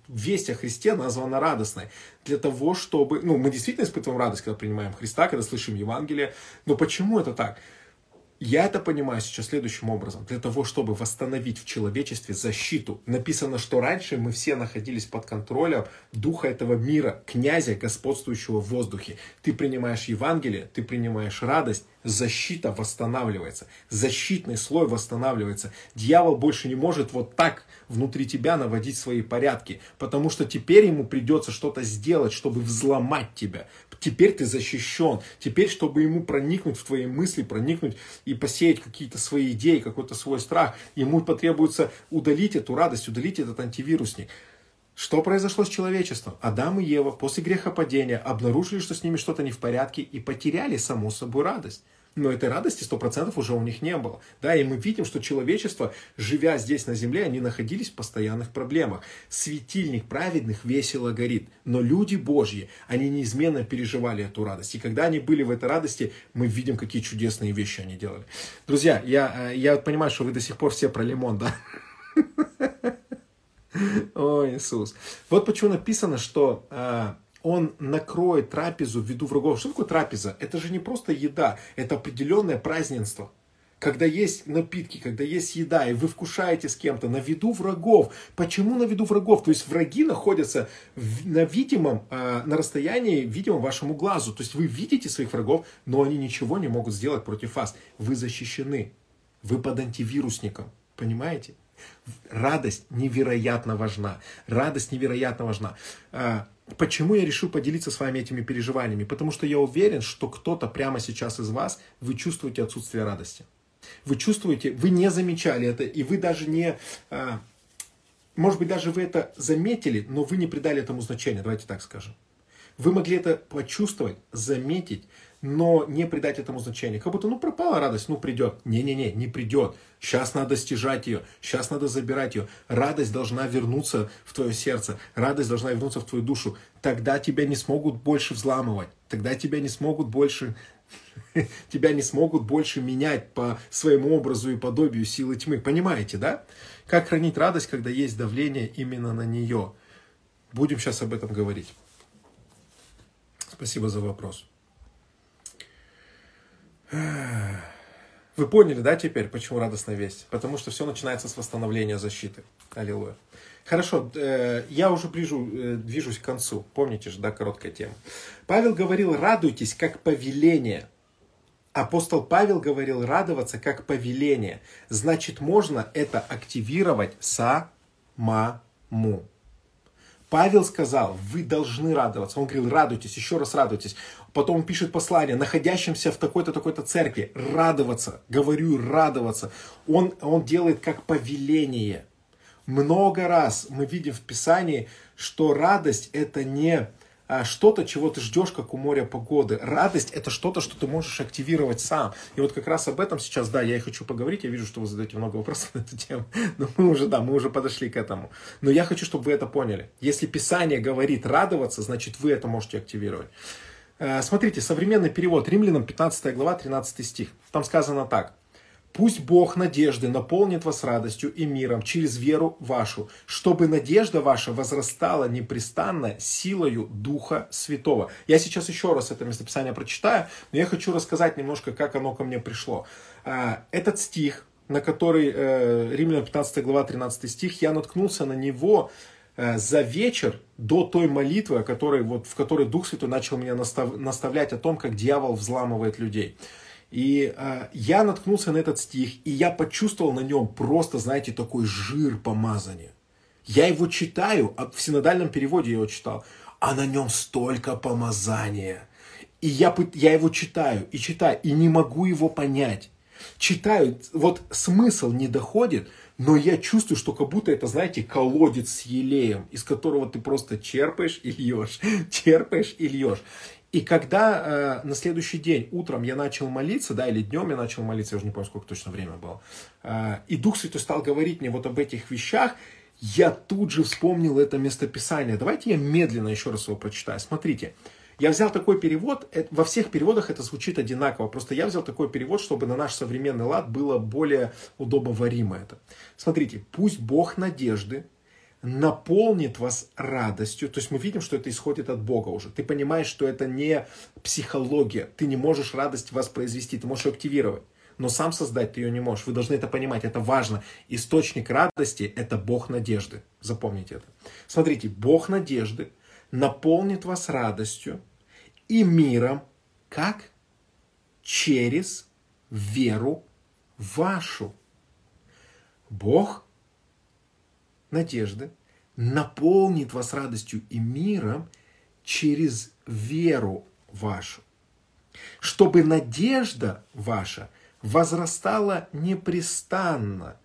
весть о Христе названа радостной? Для того, чтобы... Ну, мы действительно испытываем радость, когда принимаем Христа, когда слышим Евангелие. Но почему это так? Я это понимаю сейчас следующим образом. Для того, чтобы восстановить в человечестве защиту. Написано, что раньше мы все находились под контролем духа этого мира, князя, господствующего в воздухе. Ты принимаешь Евангелие, ты принимаешь радость, защита восстанавливается, защитный слой восстанавливается. Дьявол больше не может вот так внутри тебя наводить свои порядки, потому что теперь ему придется что-то сделать, чтобы взломать тебя. Теперь ты защищен. Теперь, чтобы ему проникнуть в твои мысли, проникнуть и посеять какие-то свои идеи, какой-то свой страх, ему потребуется удалить эту радость, удалить этот антивирусник. Что произошло с человечеством? Адам и Ева после грехопадения обнаружили, что с ними что-то не в порядке и потеряли саму собой радость но этой радости 100% уже у них не было. Да, и мы видим, что человечество, живя здесь на земле, они находились в постоянных проблемах. Светильник праведных весело горит, но люди Божьи, они неизменно переживали эту радость. И когда они были в этой радости, мы видим, какие чудесные вещи они делали. Друзья, я, э, я понимаю, что вы до сих пор все про лимон, да? О, Иисус. Вот почему написано, что э, он накроет трапезу в виду врагов. Что такое трапеза? Это же не просто еда, это определенное праздненство. Когда есть напитки, когда есть еда, и вы вкушаете с кем-то на виду врагов. Почему на виду врагов? То есть враги находятся на видимом, а, на расстоянии видимом вашему глазу. То есть вы видите своих врагов, но они ничего не могут сделать против вас. Вы защищены. Вы под антивирусником. Понимаете? Радость невероятно важна. Радость невероятно важна. Почему я решил поделиться с вами этими переживаниями? Потому что я уверен, что кто-то прямо сейчас из вас, вы чувствуете отсутствие радости. Вы чувствуете, вы не замечали это, и вы даже не, а, может быть, даже вы это заметили, но вы не придали этому значения, давайте так скажем. Вы могли это почувствовать, заметить, но не придать этому значения. Как будто, ну, пропала радость, ну, придет. Не-не-не, не придет. Сейчас надо стяжать ее, сейчас надо забирать ее. Радость должна вернуться в твое сердце, радость должна вернуться в твою душу. Тогда тебя не смогут больше взламывать, тогда тебя не смогут больше тебя не смогут больше менять по своему образу и подобию силы тьмы. Понимаете, да? Как хранить радость, когда есть давление именно на нее? Будем сейчас об этом говорить. Спасибо за вопрос. Вы поняли, да, теперь, почему радостная весть? Потому что все начинается с восстановления защиты. Аллилуйя. Хорошо, э, я уже ближу, э, движусь к концу. Помните же, да, короткая тема. Павел говорил, радуйтесь, как повеление. Апостол Павел говорил, радоваться, как повеление. Значит, можно это активировать самому. Павел сказал, вы должны радоваться. Он говорил, радуйтесь, еще раз радуйтесь. Потом он пишет послание, находящимся в такой-то, такой-то церкви, радоваться. Говорю, радоваться. Он, он делает как повеление. Много раз мы видим в Писании, что радость это не что-то, чего ты ждешь, как у моря погоды. Радость это что-то, что ты можешь активировать сам. И вот как раз об этом сейчас, да, я и хочу поговорить. Я вижу, что вы задаете много вопросов на эту тему. Но мы уже, да, мы уже подошли к этому. Но я хочу, чтобы вы это поняли. Если Писание говорит радоваться, значит вы это можете активировать. А, смотрите, современный перевод Римлянам 15 глава 13 стих. Там сказано так. Пусть Бог надежды наполнит вас радостью и миром через веру вашу, чтобы надежда ваша возрастала непрестанно силою Духа Святого. Я сейчас еще раз это местописание прочитаю, но я хочу рассказать немножко, как оно ко мне пришло. А, этот стих, на который э, Римлян 15 глава 13 стих, я наткнулся на него э, за вечер до той молитвы, которой, вот, в которой Дух Святой начал меня настав, наставлять о том, как дьявол взламывает людей. И э, я наткнулся на этот стих, и я почувствовал на нем просто, знаете, такой жир помазания. Я его читаю, а в синодальном переводе я его читал, а на нем столько помазания. И я, я его читаю, и читаю, и не могу его понять. Читаю, вот смысл не доходит, но я чувствую, что как будто это, знаете, колодец с елеем, из которого ты просто черпаешь и льешь, черпаешь и льешь. И когда э, на следующий день утром я начал молиться, да, или днем я начал молиться, я уже не помню, сколько точно время было, э, и Дух Святой стал говорить мне вот об этих вещах, я тут же вспомнил это местописание. Давайте я медленно еще раз его прочитаю. Смотрите, я взял такой перевод, э, во всех переводах это звучит одинаково, просто я взял такой перевод, чтобы на наш современный лад было более удобоваримо это. Смотрите, пусть Бог надежды наполнит вас радостью. То есть мы видим, что это исходит от Бога уже. Ты понимаешь, что это не психология. Ты не можешь радость воспроизвести, ты можешь ее активировать. но сам создать ты ее не можешь. Вы должны это понимать, это важно. Источник радости – это Бог надежды. Запомните это. Смотрите, Бог надежды наполнит вас радостью и миром, как? Через веру вашу. Бог надежды наполнит вас радостью и миром через веру вашу, чтобы надежда ваша возрастала непрестанно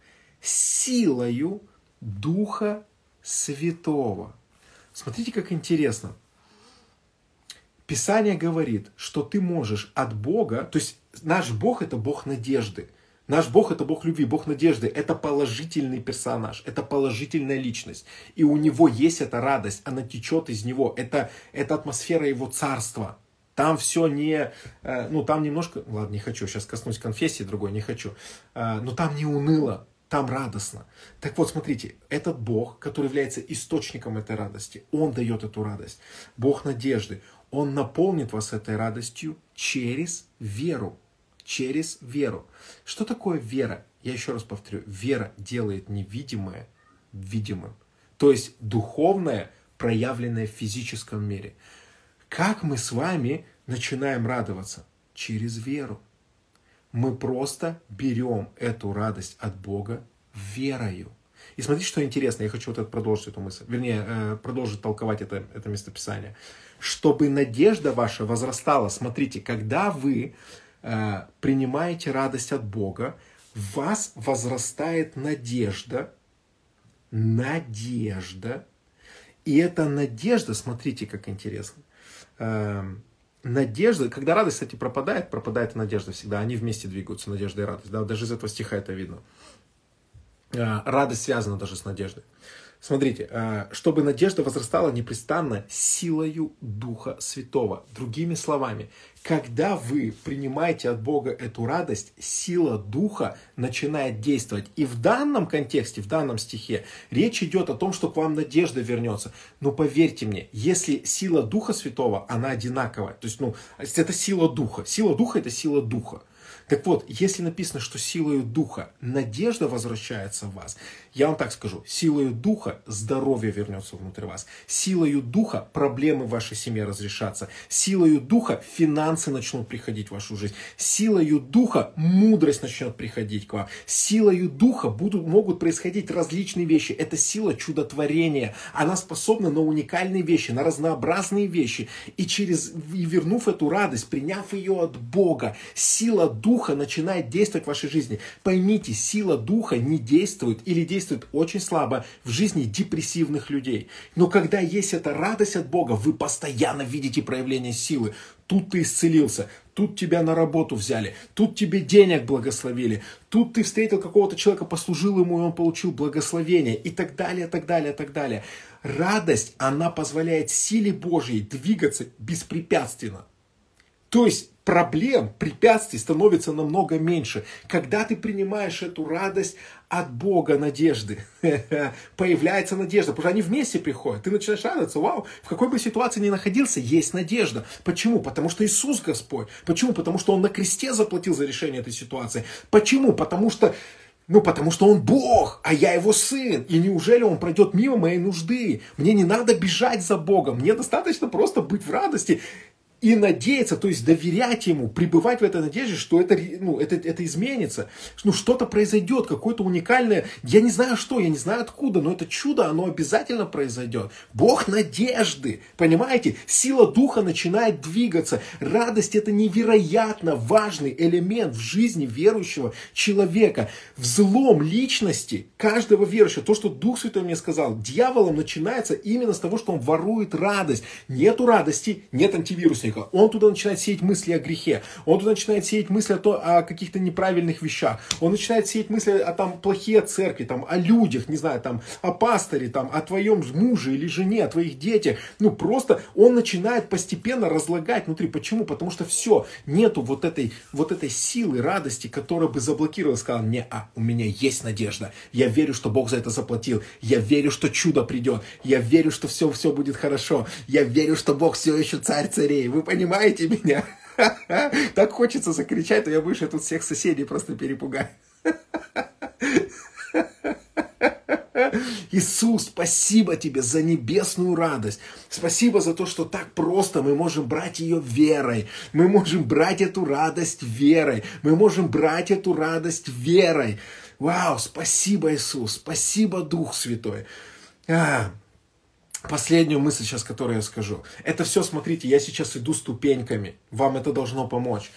силою Духа Святого. Смотрите, как интересно. Писание говорит, что ты можешь от Бога, то есть наш Бог это Бог надежды. Наш Бог это Бог любви, Бог надежды. Это положительный персонаж, это положительная личность. И у него есть эта радость, она течет из него. Это, это атмосфера его царства. Там все не, э, ну там немножко, ладно, не хочу, сейчас коснусь конфессии другой, не хочу. Э, но там не уныло, там радостно. Так вот, смотрите, этот Бог, который является источником этой радости, Он дает эту радость. Бог надежды, Он наполнит вас этой радостью через веру через веру. Что такое вера? Я еще раз повторю, вера делает невидимое видимым. То есть духовное, проявленное в физическом мире. Как мы с вами начинаем радоваться? Через веру. Мы просто берем эту радость от Бога верою. И смотрите, что интересно, я хочу вот это продолжить эту мысль, вернее, э, продолжить толковать это, это местописание. Чтобы надежда ваша возрастала, смотрите, когда вы принимаете радость от Бога, в вас возрастает надежда, надежда, и эта надежда, смотрите, как интересно, э, надежда, когда радость, кстати, пропадает, пропадает и надежда всегда, они вместе двигаются, надежда и радость, да, даже из этого стиха это видно. Э, радость связана даже с надеждой. Смотрите, э, чтобы надежда возрастала непрестанно силою Духа Святого. Другими словами, когда вы принимаете от Бога эту радость, сила Духа начинает действовать. И в данном контексте, в данном стихе, речь идет о том, что к вам надежда вернется. Но поверьте мне, если сила Духа Святого, она одинаковая, то есть, ну, это сила Духа. Сила Духа – это сила Духа. Так вот, если написано, что силою духа надежда возвращается в вас, я вам так скажу, силою духа здоровье вернется внутрь вас, силою духа проблемы в вашей семье разрешатся, силою духа финансы начнут приходить в вашу жизнь, силою духа мудрость начнет приходить к вам, силою духа будут, могут происходить различные вещи. Это сила чудотворения. Она способна на уникальные вещи, на разнообразные вещи. И через, и вернув эту радость, приняв ее от Бога, сила духа Духа начинает действовать в вашей жизни. Поймите, сила Духа не действует или действует очень слабо в жизни депрессивных людей. Но когда есть эта радость от Бога, вы постоянно видите проявление силы. Тут ты исцелился, тут тебя на работу взяли, тут тебе денег благословили, тут ты встретил какого-то человека, послужил ему, и он получил благословение, и так далее, так далее, так далее. Радость, она позволяет силе Божьей двигаться беспрепятственно. То есть проблем, препятствий становится намного меньше. Когда ты принимаешь эту радость от Бога надежды, появляется надежда, потому что они вместе приходят. Ты начинаешь радоваться, вау, в какой бы ситуации ни находился, есть надежда. Почему? Потому что Иисус Господь. Почему? Потому что Он на кресте заплатил за решение этой ситуации. Почему? Потому что ну, потому что он Бог, а я его сын. И неужели он пройдет мимо моей нужды? Мне не надо бежать за Богом. Мне достаточно просто быть в радости и надеяться, то есть доверять ему, пребывать в этой надежде, что это, ну, это, это изменится, ну, что-то произойдет, какое-то уникальное, я не знаю что, я не знаю откуда, но это чудо, оно обязательно произойдет. Бог надежды, понимаете? Сила духа начинает двигаться. Радость это невероятно важный элемент в жизни верующего человека. Взлом личности каждого верующего, то, что Дух Святой мне сказал, дьяволом начинается именно с того, что он ворует радость. Нету радости, нет антивируса грешника, он туда начинает сеять мысли о грехе, он туда начинает сеять мысли о, то, о каких-то неправильных вещах, он начинает сеять мысли о там плохие церкви, там, о людях, не знаю, там, о пасторе, там, о твоем муже или жене, о твоих детях. Ну, просто он начинает постепенно разлагать внутри. Почему? Потому что все, нету вот этой, вот этой силы, радости, которая бы заблокировала, сказала, не, а, у меня есть надежда, я верю, что Бог за это заплатил, я верю, что чудо придет, я верю, что все, все будет хорошо, я верю, что Бог все еще царь царей, вы понимаете меня? Так хочется закричать, то я больше тут всех соседей просто перепугаю. Иисус, спасибо тебе за небесную радость. Спасибо за то, что так просто мы можем брать ее верой. Мы можем брать эту радость верой. Мы можем брать эту радость верой. Вау, спасибо, Иисус. Спасибо, Дух Святой. А, Последнюю мысль сейчас, которую я скажу. Это все, смотрите, я сейчас иду ступеньками. Вам это должно помочь.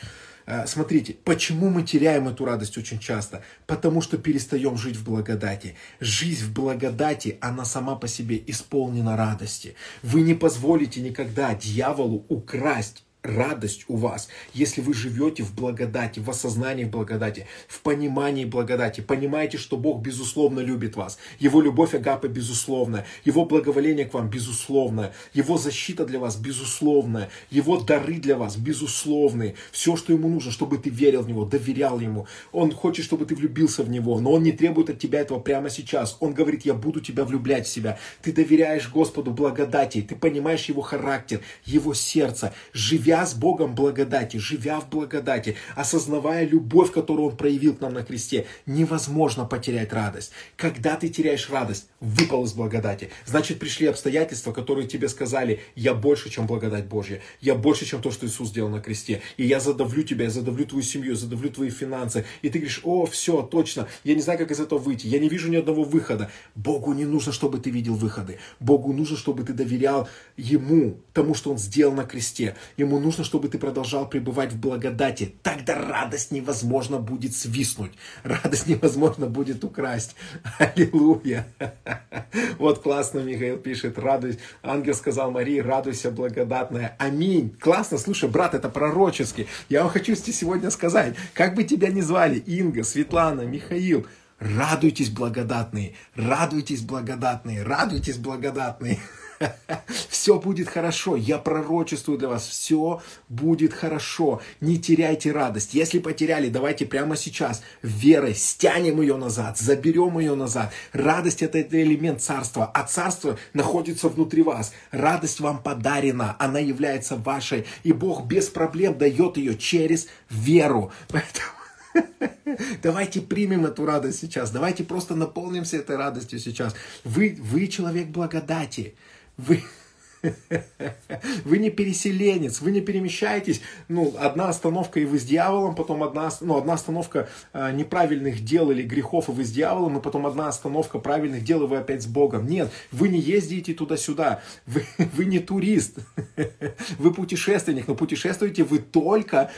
Э, смотрите, почему мы теряем эту радость очень часто? Потому что перестаем жить в благодати. Жизнь в благодати, она сама по себе исполнена радости. Вы не позволите никогда дьяволу украсть радость у вас, если вы живете в благодати, в осознании благодати, в понимании благодати, понимаете, что Бог безусловно любит вас, Его любовь Агапа безусловная, Его благоволение к вам безусловное, Его защита для вас безусловная, Его дары для вас безусловные, все, что Ему нужно, чтобы ты верил в Него, доверял Ему, Он хочет, чтобы ты влюбился в Него, но Он не требует от тебя этого прямо сейчас, Он говорит, я буду тебя влюблять в себя, ты доверяешь Господу благодати, ты понимаешь Его характер, Его сердце, живя живя с Богом благодати, живя в благодати, осознавая любовь, которую Он проявил к нам на кресте, невозможно потерять радость. Когда ты теряешь радость, выпал из благодати. Значит, пришли обстоятельства, которые тебе сказали, я больше, чем благодать Божья, я больше, чем то, что Иисус сделал на кресте, и я задавлю тебя, я задавлю твою семью, задавлю твои финансы. И ты говоришь, о, все, точно, я не знаю, как из этого выйти, я не вижу ни одного выхода. Богу не нужно, чтобы ты видел выходы. Богу нужно, чтобы ты доверял Ему, тому, что Он сделал на кресте. Ему нужно, чтобы ты продолжал пребывать в благодати. Тогда радость невозможно будет свистнуть. Радость невозможно будет украсть. Аллилуйя. Вот классно Михаил пишет. Радуйся. Ангел сказал Марии, радуйся, благодатная. Аминь. Классно. Слушай, брат, это пророчески. Я вам хочу тебе сегодня сказать, как бы тебя ни звали, Инга, Светлана, Михаил, радуйтесь, благодатные, радуйтесь, благодатные, радуйтесь, благодатные. Все будет хорошо. Я пророчествую для вас. Все будет хорошо. Не теряйте радость. Если потеряли, давайте прямо сейчас верой стянем ее назад, заберем ее назад. Радость это, это элемент царства, а царство находится внутри вас. Радость вам подарена, она является вашей, и Бог без проблем дает ее через веру. Поэтому Давайте примем эту радость сейчас. Давайте просто наполнимся этой радостью сейчас. Вы, вы человек благодати. Вы, вы не переселенец, вы не перемещаетесь. Ну, одна остановка и вы с дьяволом, потом одна, ну, одна остановка э, неправильных дел или грехов и вы с дьяволом, и потом одна остановка правильных дел и вы опять с Богом. Нет, вы не ездите туда-сюда, вы, вы не турист, вы путешественник, но путешествуете вы только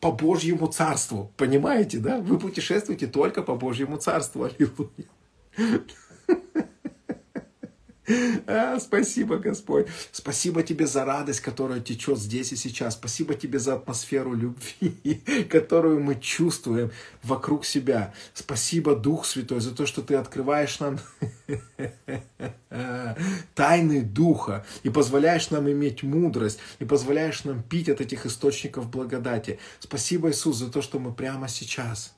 по Божьему царству. Понимаете, да? Вы путешествуете только по Божьему царству. Аллилуйя. А, спасибо, Господь. Спасибо тебе за радость, которая течет здесь и сейчас. Спасибо тебе за атмосферу любви, которую мы чувствуем вокруг себя. Спасибо, Дух Святой, за то, что ты открываешь нам тайны Духа и позволяешь нам иметь мудрость и позволяешь нам пить от этих источников благодати. Спасибо, Иисус, за то, что мы прямо сейчас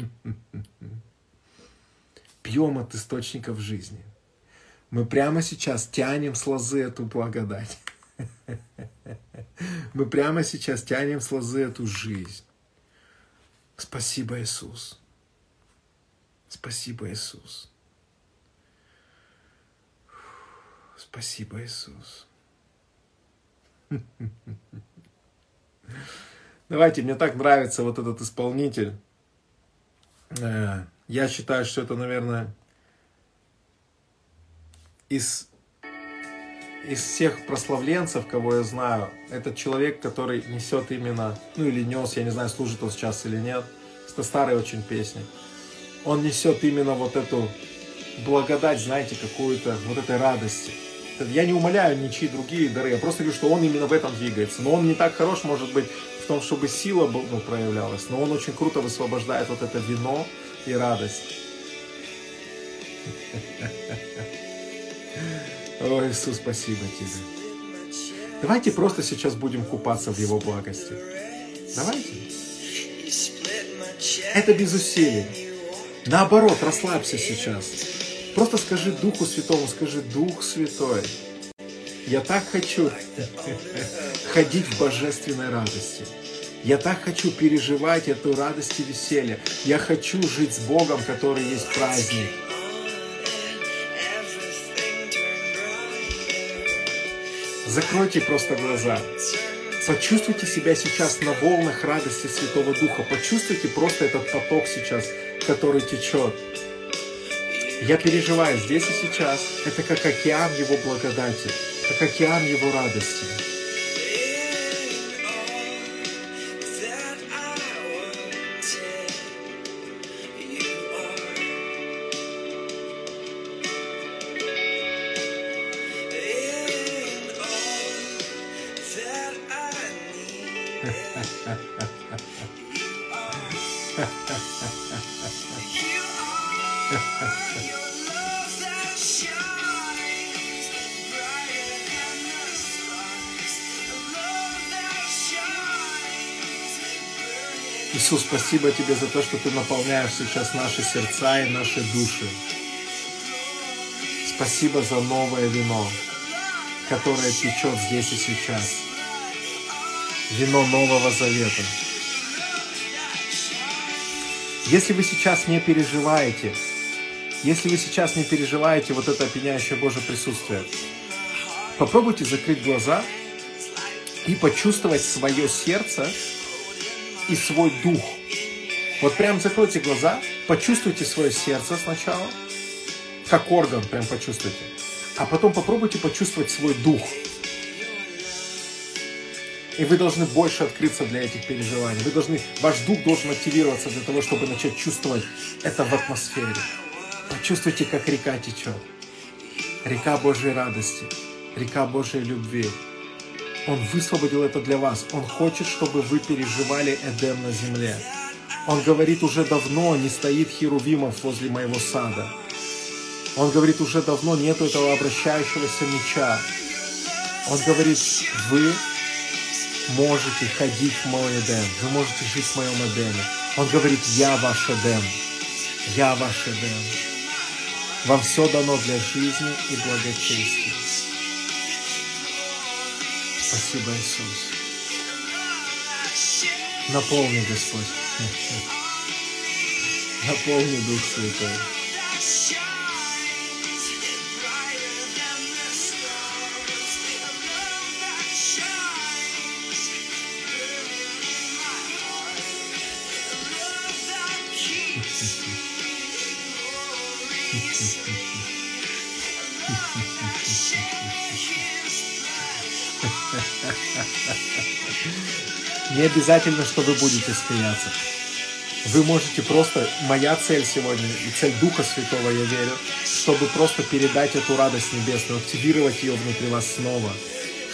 Пьем от источников жизни. Мы прямо сейчас тянем с лозы эту благодать. Мы прямо сейчас тянем с лозы эту жизнь. Спасибо, Иисус. Спасибо, Иисус. Спасибо, Иисус. Давайте, мне так нравится вот этот исполнитель. Э, я считаю, что это, наверное, из, из всех прославленцев, кого я знаю, этот человек, который несет именно, ну или нес, я не знаю, служит он сейчас или нет, это старые очень песни. Он несет именно вот эту благодать, знаете, какую-то, вот этой радости. Я не умоляю ничьи другие дары, я просто говорю, что он именно в этом двигается. Но он не так хорош, может быть, том, чтобы сила ну, проявлялась, но он очень круто высвобождает вот это вино и радость. О, Иисус, спасибо тебе. Давайте просто сейчас будем купаться в Его благости. Давайте. Это без усилий. Наоборот, расслабься сейчас. Просто скажи Духу Святому, скажи, Дух Святой, Я так хочу ходить в божественной радости. Я так хочу переживать эту радость и веселье. Я хочу жить с Богом, который есть праздник. Закройте просто глаза. Почувствуйте себя сейчас на волнах радости Святого Духа. Почувствуйте просто этот поток сейчас, который течет. Я переживаю здесь и сейчас. Это как океан Его благодати, как океан Его радости. Иисус, спасибо Тебе за то, что Ты наполняешь сейчас наши сердца и наши души. Спасибо за новое вино, которое течет здесь и сейчас. Вино Нового Завета. Если вы сейчас не переживаете, если вы сейчас не переживаете вот это опьяняющее Божье присутствие, попробуйте закрыть глаза и почувствовать свое сердце и свой дух. Вот прям закройте глаза, почувствуйте свое сердце сначала, как орган, прям почувствуйте. А потом попробуйте почувствовать свой дух. И вы должны больше открыться для этих переживаний. Вы должны, ваш дух должен активироваться для того, чтобы начать чувствовать это в атмосфере. Почувствуйте, как река течет. Река Божьей радости, река Божьей любви. Он высвободил это для вас. Он хочет, чтобы вы переживали Эдем на земле. Он говорит, уже давно не стоит херувимов возле моего сада. Он говорит, уже давно нету этого обращающегося меча. Он говорит, вы можете ходить в мой Эдем, вы можете жить в моем Эдеме. Он говорит, я ваш Эдем, я ваш Эдем. Вам все дано для жизни и благочестия. Спасибо, Иисус. Наполни, Господь. Наполни Дух Святой. Не обязательно, что вы будете смеяться. Вы можете просто, моя цель сегодня и цель Духа Святого, я верю, чтобы просто передать эту радость небесную, активировать ее внутри вас снова,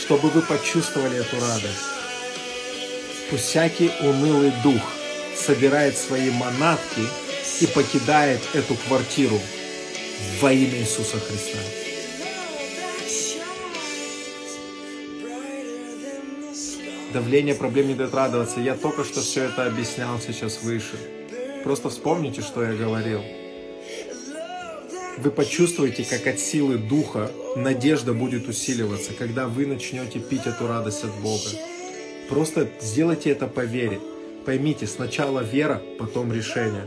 чтобы вы почувствовали эту радость. Пусть всякий унылый дух собирает свои манатки и покидает эту квартиру во имя Иисуса Христа. Давление проблем не дает радоваться. Я только что все это объяснял сейчас выше. Просто вспомните, что я говорил. Вы почувствуете, как от силы Духа надежда будет усиливаться, когда вы начнете пить эту радость от Бога. Просто сделайте это по вере. Поймите, сначала вера, потом решение.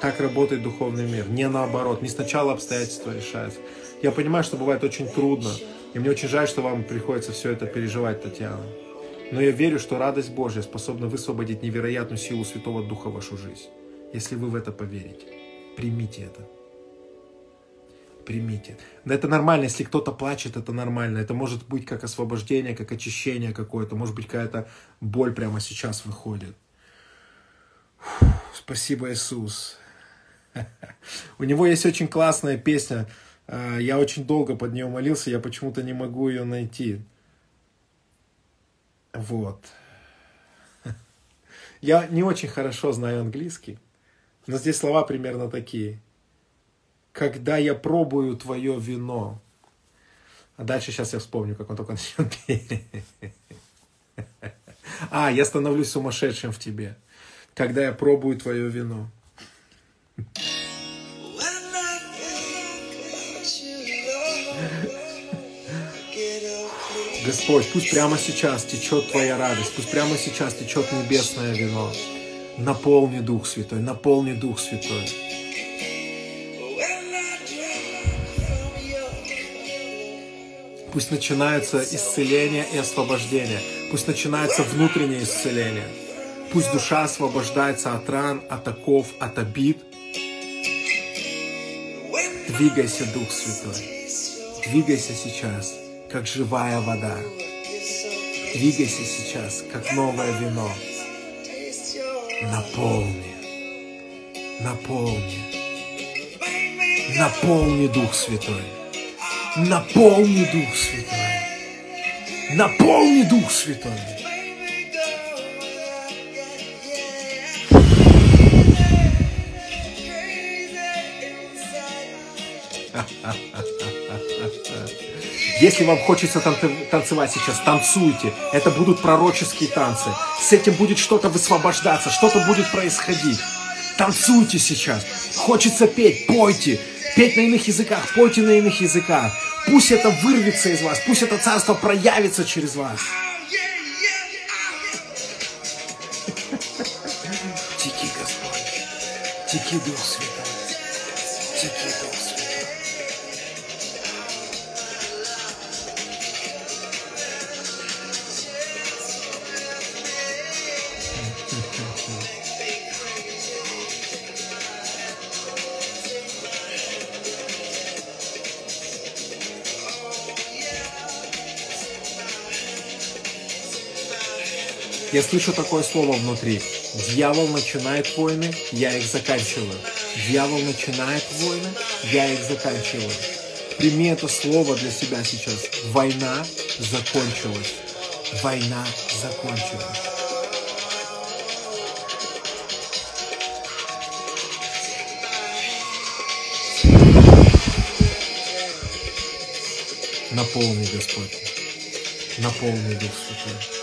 Так работает духовный мир. Не наоборот. Не сначала обстоятельства решаются. Я понимаю, что бывает очень трудно. И мне очень жаль, что вам приходится все это переживать, Татьяна. Но я верю, что радость Божья способна высвободить невероятную силу Святого Духа в вашу жизнь. Если вы в это поверите, примите это. Примите. Да это нормально, если кто-то плачет, это нормально. Это может быть как освобождение, как очищение какое-то. Может быть какая-то боль прямо сейчас выходит. Фух, спасибо, Иисус. У него есть очень классная песня. А, я очень долго под нее молился, я почему-то не могу ее найти. Вот. Я не очень хорошо знаю английский, но здесь слова примерно такие. Когда я пробую твое вино. А дальше сейчас я вспомню, как он только начнет петь. А, я становлюсь сумасшедшим в тебе. Когда я пробую твое вино. Господь, пусть прямо сейчас течет Твоя радость, пусть прямо сейчас течет небесное вино. Наполни Дух Святой, наполни Дух Святой. Пусть начинается исцеление и освобождение. Пусть начинается внутреннее исцеление. Пусть душа освобождается от ран, от оков, от обид. Двигайся, Дух Святой. Двигайся сейчас, как живая вода. Двигайся сейчас, как новое вино. Наполни, наполни, наполни Дух Святой. Наполни Дух Святой. Наполни Дух Святой. Если вам хочется танцевать сейчас, танцуйте. Это будут пророческие танцы. С этим будет что-то высвобождаться, что-то будет происходить. Танцуйте сейчас. Хочется петь, пойте. Петь на иных языках, пойте на иных языках. Пусть это вырвется из вас, пусть это царство проявится через вас. Теки, Господь, теки, Дух Святой, Я слышу такое слово внутри. Дьявол начинает войны, я их заканчиваю. Дьявол начинает войны, я их заканчиваю. Прими это слово для себя сейчас. Война закончилась. Война закончилась. Наполни, Господь. Наполни, Дух Святой.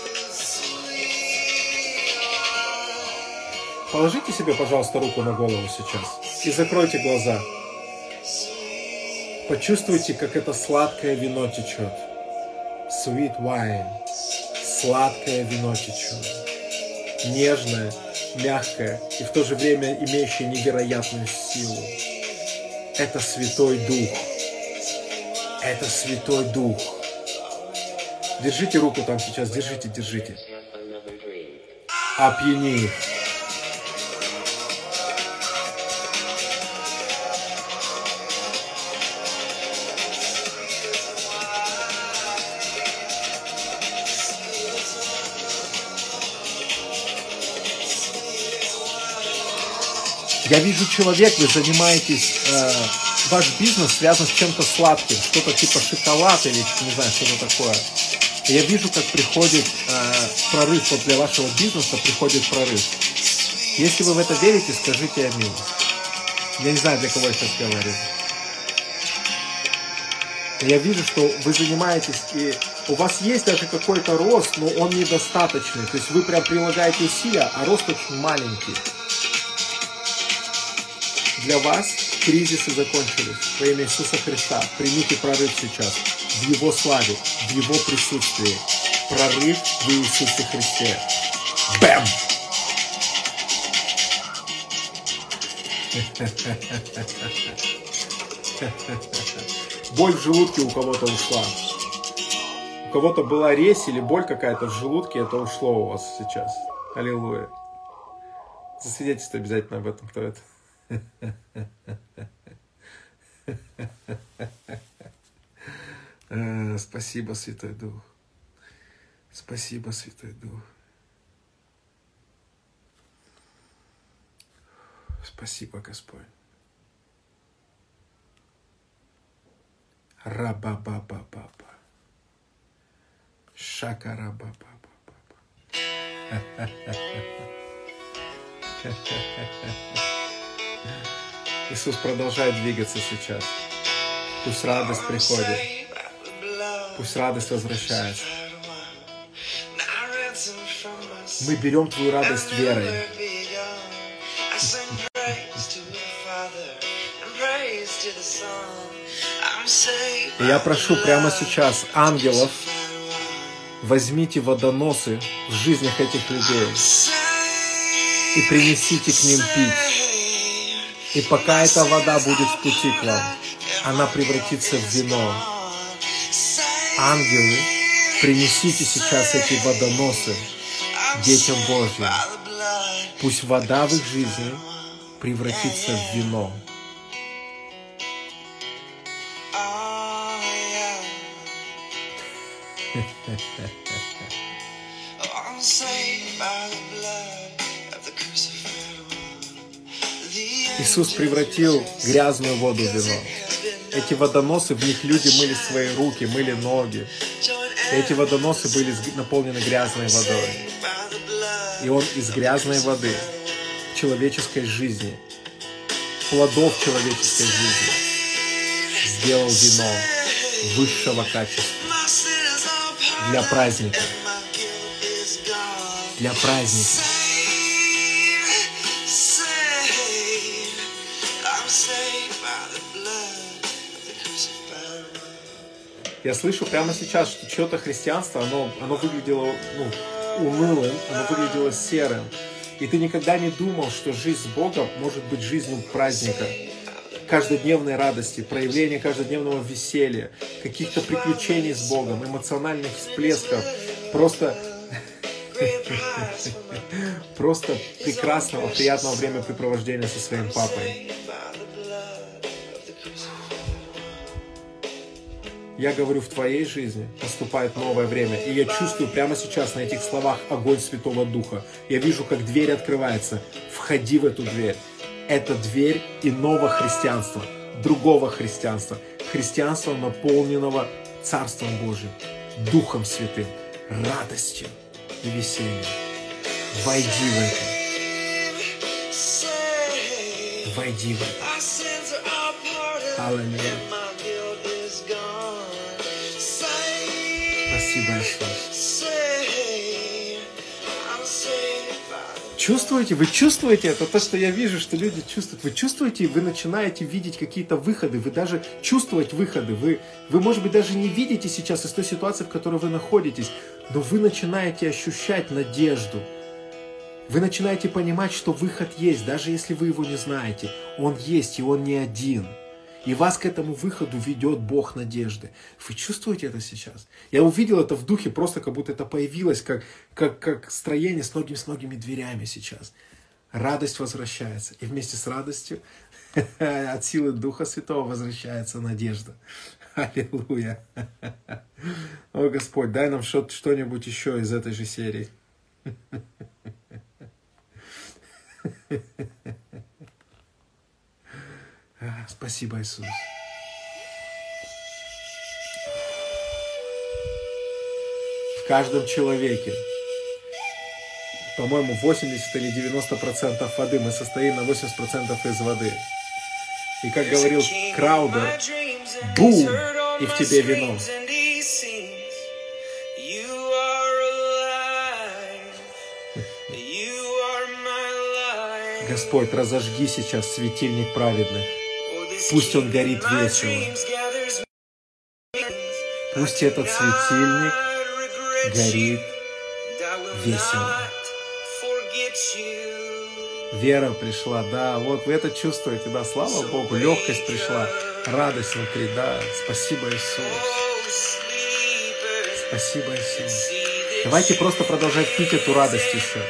Положите себе, пожалуйста, руку на голову сейчас и закройте глаза. Почувствуйте, как это сладкое вино течет. Sweet wine. Сладкое вино течет. Нежное, мягкое и в то же время имеющее невероятную силу. Это Святой Дух. Это Святой Дух. Держите руку там сейчас, держите, держите. Опьяни их. Я вижу человек, вы занимаетесь, э, ваш бизнес связан с чем-то сладким, что-то типа шоколад или не знаю, что-то такое. Я вижу, как приходит э, прорыв, вот для вашего бизнеса приходит прорыв. Если вы в это верите, скажите аминь. Я не знаю, для кого я сейчас говорю. Я вижу, что вы занимаетесь, и у вас есть даже какой-то рост, но он недостаточный. То есть вы прям прилагаете усилия, а рост очень маленький. Для вас кризисы закончились. Во имя Иисуса Христа примите прорыв сейчас. В Его славе, в Его присутствии. Прорыв в Иисусе Христе. Бэм! Боль в желудке у кого-то ушла. У кого-то была резь или боль какая-то в желудке, это ушло у вас сейчас. Аллилуйя. Засвидетельствуйте обязательно об этом, кто это. Э, спасибо, Святой Дух. Спасибо, Святой Дух. Спасибо, Господь. Раба-ба-ба-ба-ба. Шака-раба-ба-ба-ба. Иисус продолжает двигаться сейчас. Пусть радость приходит. Пусть радость возвращается. Мы берем твою радость верой. И я прошу прямо сейчас ангелов Возьмите водоносы в жизнях этих людей и принесите к ним пить. И пока эта вода будет в пути к вам, она превратится в вино. Ангелы, принесите сейчас эти водоносы детям Божьим. Пусть вода в их жизни превратится в вино. Иисус превратил грязную воду в вино. Эти водоносы, в них люди мыли свои руки, мыли ноги. Эти водоносы были наполнены грязной водой. И Он из грязной воды человеческой жизни, плодов человеческой жизни, сделал вино высшего качества для праздника. Для праздника. Я слышу прямо сейчас, что что-то христианство, оно, оно выглядело ну, унылым, оно выглядело серым. И ты никогда не думал, что жизнь с Богом может быть жизнью праздника, каждодневной радости, проявления каждодневного веселья, каких-то приключений с Богом, эмоциональных всплесков, просто просто прекрасного, приятного времяпрепровождения со своим папой. Я говорю, в твоей жизни наступает новое время. И я чувствую прямо сейчас на этих словах огонь Святого Духа. Я вижу, как дверь открывается. Входи в эту дверь. Это дверь иного христианства, другого христианства. Христианства, наполненного Царством Божьим, Духом Святым, радостью и весельем. Войди в это. Войди в это. Аллилуйя. Спасибо, Иисус. Чувствуете? Вы чувствуете это? То, что я вижу, что люди чувствуют. Вы чувствуете, вы начинаете видеть какие-то выходы. Вы даже чувствовать выходы. Вы, вы, может быть, даже не видите сейчас из той ситуации, в которой вы находитесь, но вы начинаете ощущать надежду. Вы начинаете понимать, что выход есть, даже если вы его не знаете. Он есть, и он не один. И вас к этому выходу ведет Бог надежды. Вы чувствуете это сейчас? Я увидел это в духе, просто как будто это появилось, как, как, как строение с многими, с многими дверями сейчас. Радость возвращается. И вместе с радостью от силы Духа Святого возвращается надежда. Аллилуйя. О, Господь, дай нам что-нибудь еще из этой же серии. Спасибо, Иисус. В каждом человеке, по-моему, 80 или 90 процентов воды, мы состоим на 80 процентов из воды. И как говорил Краудер, бум, и в тебе вино. Господь, разожги сейчас светильник праведных. Пусть он горит весело. Пусть этот светильник горит весело. Вера пришла, да, вот вы это чувствуете, да, слава Богу, легкость пришла, радость внутри, да, спасибо, Иисус. Спасибо, Иисус. Давайте просто продолжать пить эту радость еще.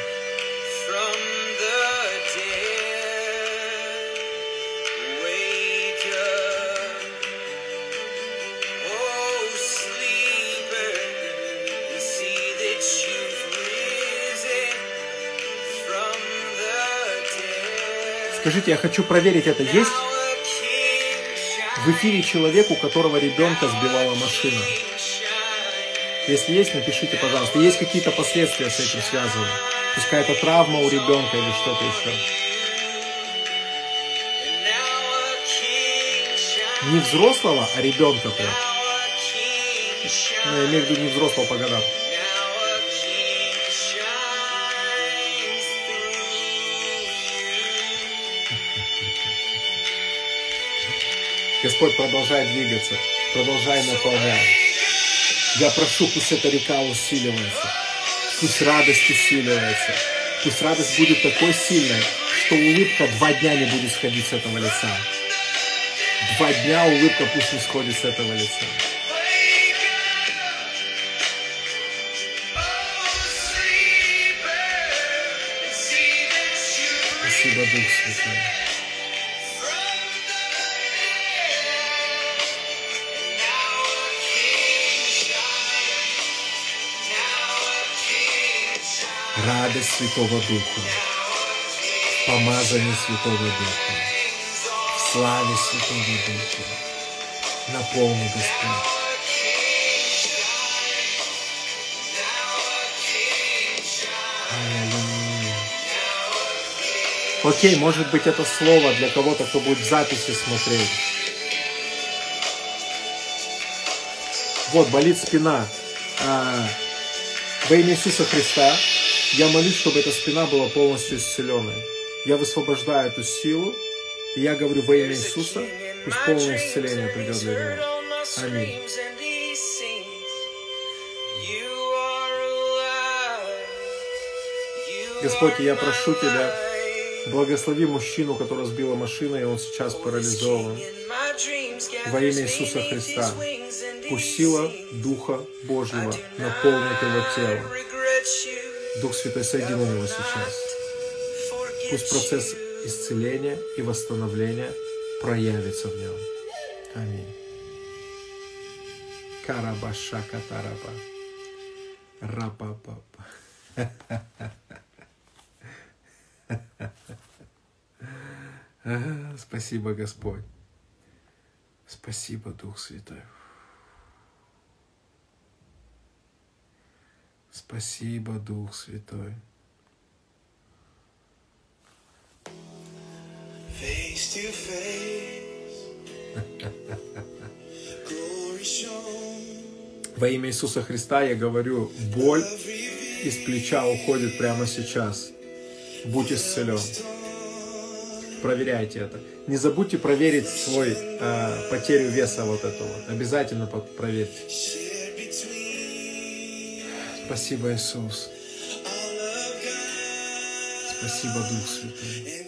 Скажите, я хочу проверить это. Есть в эфире человек, у которого ребенка сбивала машина? Если есть, напишите, пожалуйста. Есть какие-то последствия с этим связаны? Пускай это травма у ребенка или что-то еще. Не взрослого, а ребенка прям. Ну, я имею в виду не взрослого по годам. Господь продолжает двигаться, продолжай наполнять. Я прошу, пусть эта река усиливается. Пусть радость усиливается. Пусть радость будет такой сильной, что улыбка два дня не будет сходить с этого лица. Два дня улыбка пусть не сходит с этого лица. Спасибо, Дух Святой. Радость Святого Духа, помазание Святого Духа, в славе Святого Духа, наполни Господь. Окей, может быть это слово для кого-то, кто будет в записи смотреть. Вот, болит спина. А, во имя Иисуса Христа я молюсь, чтобы эта спина была полностью исцеленной. Я высвобождаю эту силу, и я говорю во имя Иисуса, пусть полное исцеление придет для него. Аминь. Господь, я прошу Тебя, благослови мужчину, которого сбила машина, и он сейчас парализован. Во имя Иисуса Христа, пусть сила Духа Божьего наполнит его тело. Дух Святой, сойди на него сейчас. Пусть процесс исцеления и восстановления проявится в нем. Аминь. Карабаша катараба. Рапапапа. Спасибо, Господь. Спасибо, Дух Святой. Спасибо, Дух Святой. Face to face. Во имя Иисуса Христа я говорю, боль из плеча уходит прямо сейчас. Будь исцелен. Проверяйте это. Не забудьте проверить свой э, потерю веса вот эту вот. Обязательно проверьте. Спасибо, Иисус. Спасибо, Дух Святой.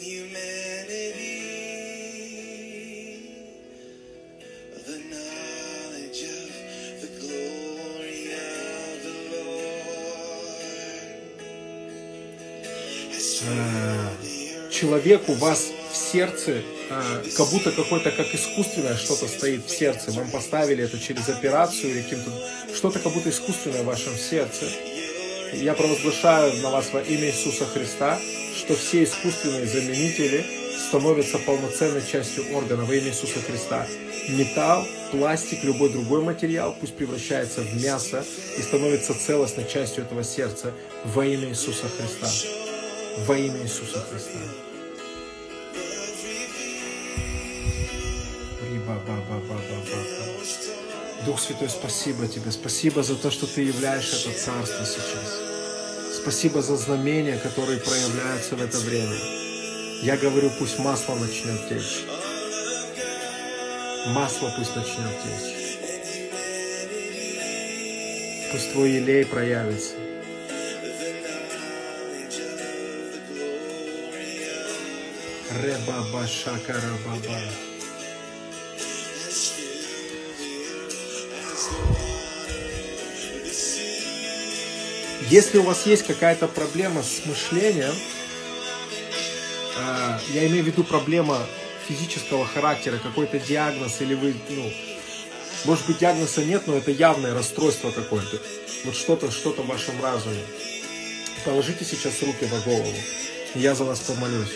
А, человек у вас в сердце, а, как будто какое-то как искусственное что-то стоит в сердце. Вам поставили это через операцию или каким-то что-то как будто искусственное в вашем сердце. Я провозглашаю на вас во имя Иисуса Христа, что все искусственные заменители становятся полноценной частью органа во имя Иисуса Христа. Металл, пластик, любой другой материал пусть превращается в мясо и становится целостной частью этого сердца во имя Иисуса Христа. Во имя Иисуса Христа. Дух Святой, спасибо Тебе. Спасибо за то, что Ты являешь это царство сейчас. Спасибо за знамения, которые проявляются в это время. Я говорю, пусть масло начнет течь. Масло пусть начнет течь. Пусть Твой елей проявится. Ребаба шакарабаба. Если у вас есть какая-то проблема с мышлением, а, я имею в виду проблема физического характера, какой-то диагноз, или вы, ну, может быть, диагноза нет, но это явное расстройство какое-то. Вот что-то, что-то в вашем разуме. Положите сейчас руки на голову, я за вас помолюсь.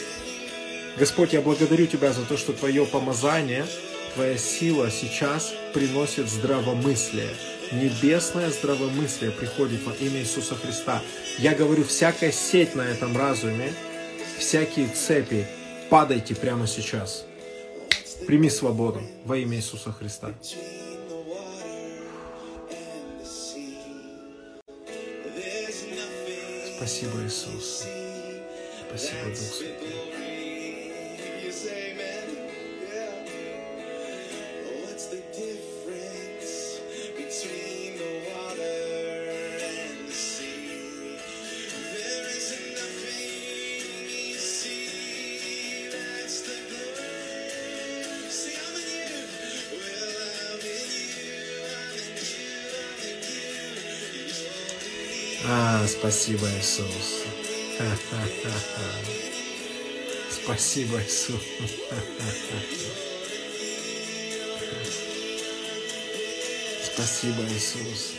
Господь, я благодарю Тебя за то, что Твое помазание, Твоя сила сейчас приносит здравомыслие. Небесное здравомыслие приходит во имя Иисуса Христа. Я говорю, всякая сеть на этом разуме, всякие цепи, падайте прямо сейчас. Прими свободу во имя Иисуса Христа. Спасибо, Иисус. Спасибо, Дух Святой. Спасибо, Иисус. Спасибо, Иисус. Спасибо, Иисус.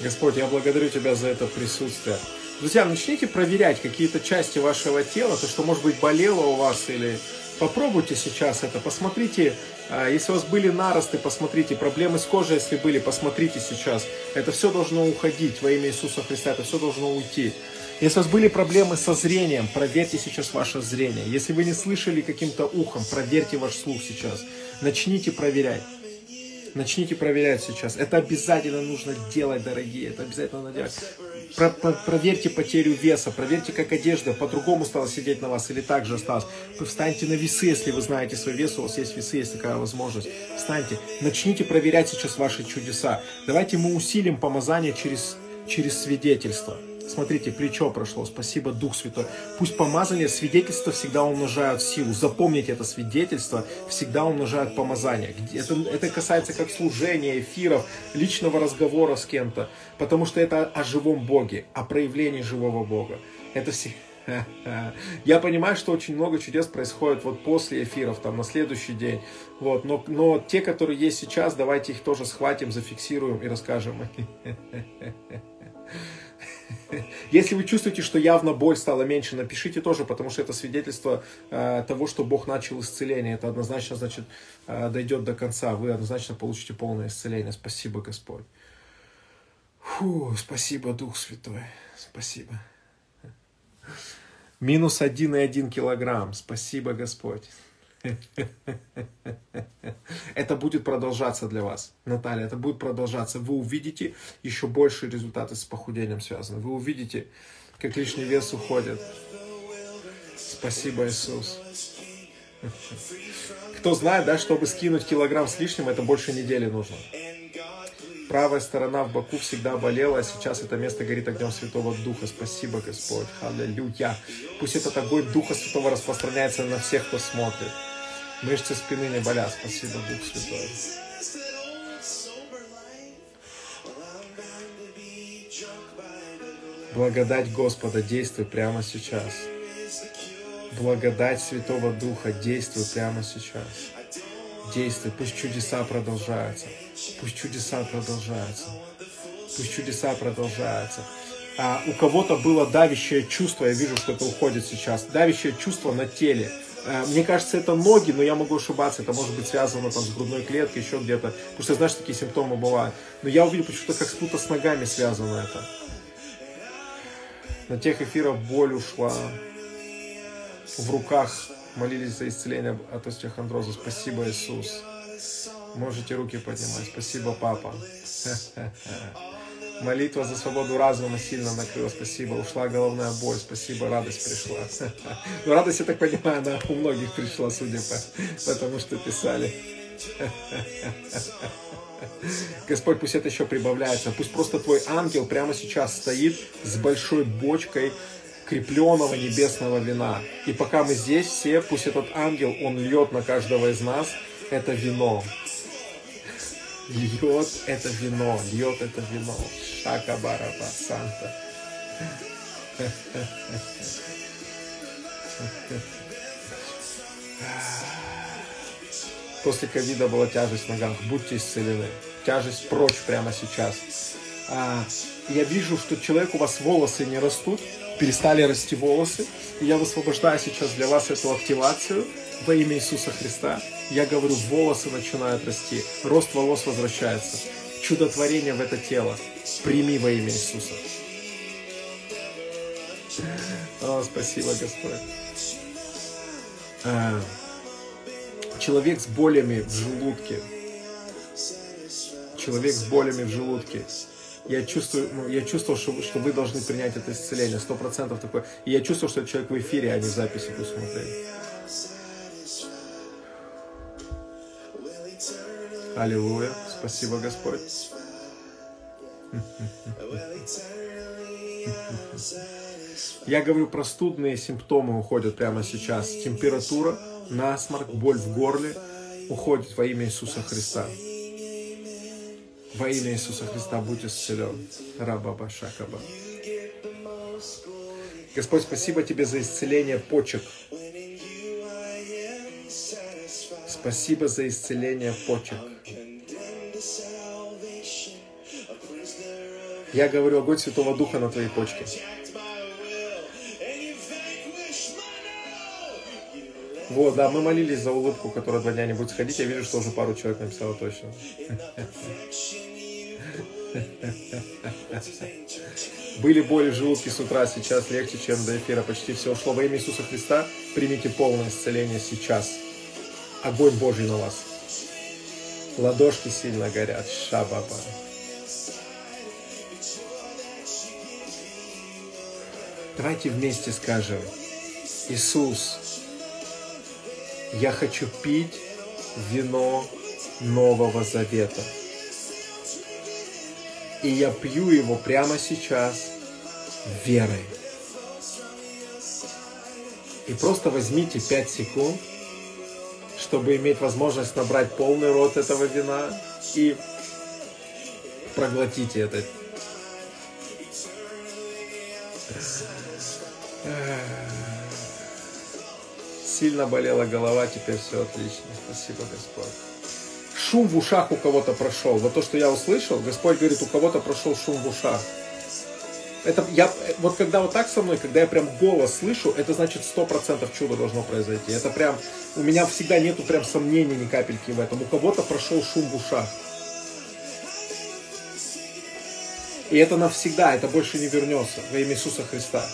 Господь, я благодарю Тебя за это присутствие. Друзья, начните проверять какие-то части вашего тела, то, что, может быть, болело у вас, или попробуйте сейчас это, посмотрите, а, если у вас были наросты, посмотрите, проблемы с кожей, если были, посмотрите сейчас. Это все должно уходить во имя Иисуса Христа, это все должно уйти. Если у вас были проблемы со зрением, проверьте сейчас ваше зрение. Если вы не слышали каким-то ухом, проверьте ваш слух сейчас. Начните проверять. Начните проверять сейчас. Это обязательно нужно делать, дорогие. Это обязательно надо делать. Про, про, проверьте потерю веса, проверьте, как одежда по-другому стала сидеть на вас или так же осталась. Встаньте на весы, если вы знаете свой вес, у вас есть весы, есть такая возможность. Встаньте, начните проверять сейчас ваши чудеса. Давайте мы усилим помазание через, через свидетельство. Смотрите, плечо прошло. Спасибо, Дух Святой. Пусть помазание, свидетельства всегда умножают силу. Запомните это свидетельство, всегда умножают помазание. Это, это касается как служения, эфиров, личного разговора с кем-то. Потому что это о живом Боге, о проявлении живого Бога. Это все... Я понимаю, что очень много чудес происходит вот после эфиров, там, на следующий день. Вот, но, но те, которые есть сейчас, давайте их тоже схватим, зафиксируем и расскажем. Если вы чувствуете, что явно боль стала меньше, напишите тоже, потому что это свидетельство э, того, что Бог начал исцеление. Это однозначно, значит, э, дойдет до конца. Вы однозначно получите полное исцеление. Спасибо, Господь. Фу, спасибо, Дух Святой. Спасибо. Минус один и один килограмм. Спасибо, Господь. Это будет продолжаться для вас, Наталья, это будет продолжаться. Вы увидите еще большие результаты с похудением связаны. Вы увидите, как лишний вес уходит. Спасибо, Иисус. Кто знает, да, чтобы скинуть килограмм с лишним, это больше недели нужно. Правая сторона в боку всегда болела, а сейчас это место горит огнем Святого Духа. Спасибо, Господь. Аллилуйя. Пусть этот огонь Духа Святого распространяется на всех, кто смотрит. Мышцы спины не болят. Спасибо, Дух Святой. Благодать Господа действуй прямо сейчас. Благодать Святого Духа действуй прямо сейчас. Действуй, пусть чудеса продолжаются. Пусть чудеса продолжаются. Пусть чудеса продолжаются. А у кого-то было давящее чувство, я вижу, что это уходит сейчас, давящее чувство на теле. А, мне кажется, это ноги, но я могу ошибаться. Это может быть связано там, с грудной клеткой, еще где-то. Потому что, знаешь, такие симптомы бывают. Но я увидел почему-то, как будто с ногами связано это. На тех эфирах боль ушла. В руках молились за исцеление от остеохондроза. Спасибо, Иисус. Можете руки поднимать. Спасибо, папа. Молитва за свободу разума сильно накрыла. Спасибо. Ушла головная боль. Спасибо. Радость пришла. Ну, радость, я так понимаю, она у многих пришла, судя по потому, что писали. Господь, пусть это еще прибавляется. Пусть просто твой ангел прямо сейчас стоит с большой бочкой крепленного небесного вина. И пока мы здесь все, пусть этот ангел, он льет на каждого из нас это вино. Льет это вино, льет это вино. Шакабараба Санта. После ковида была тяжесть в ногах. Будьте исцелены. Тяжесть прочь прямо сейчас. А, я вижу, что человек у вас волосы не растут, перестали расти волосы. И я высвобождаю сейчас для вас эту активацию во имя Иисуса Христа. Я говорю, волосы начинают расти, рост волос возвращается. Чудотворение в это тело. Прими во имя Иисуса. О, спасибо, Господь. А, человек с болями в желудке. Человек с болями в желудке я чувствую, ну, я чувствовал, что, что вы должны принять это исцеление, сто процентов такое. И я чувствовал, что человек в эфире, а не в записи пусть смотрели. Аллилуйя. Спасибо, Господь. Я говорю, простудные симптомы уходят прямо сейчас. Температура насморк, боль в горле уходит во имя Иисуса Христа. Во имя Иисуса Христа будь исцелен. Раба Шакаба. Господь, спасибо Тебе за исцеление почек. Спасибо за исцеление почек. Я говорю огонь Святого Духа на твои почки. Вот, да, мы молились за улыбку, которая два дня не будет сходить. Я вижу, что уже пару человек написало точно. Были боли в желудке с утра, сейчас легче, чем до эфира. Почти все ушло. Во имя Иисуса Христа примите полное исцеление сейчас. Огонь Божий на вас. Ладошки сильно горят. Шабаба. Давайте вместе скажем, Иисус, я хочу пить вино Нового Завета. И я пью его прямо сейчас верой. И просто возьмите 5 секунд, чтобы иметь возможность набрать полный рот этого вина и проглотите это. Сильно болела голова, теперь все отлично. Спасибо, Господь шум в ушах у кого-то прошел. Вот то, что я услышал, Господь говорит, у кого-то прошел шум в ушах. Это я, вот когда вот так со мной, когда я прям голос слышу, это значит сто процентов чудо должно произойти. Это прям, у меня всегда нету прям сомнений ни капельки в этом. У кого-то прошел шум в ушах. И это навсегда, это больше не вернется во имя Иисуса Христа.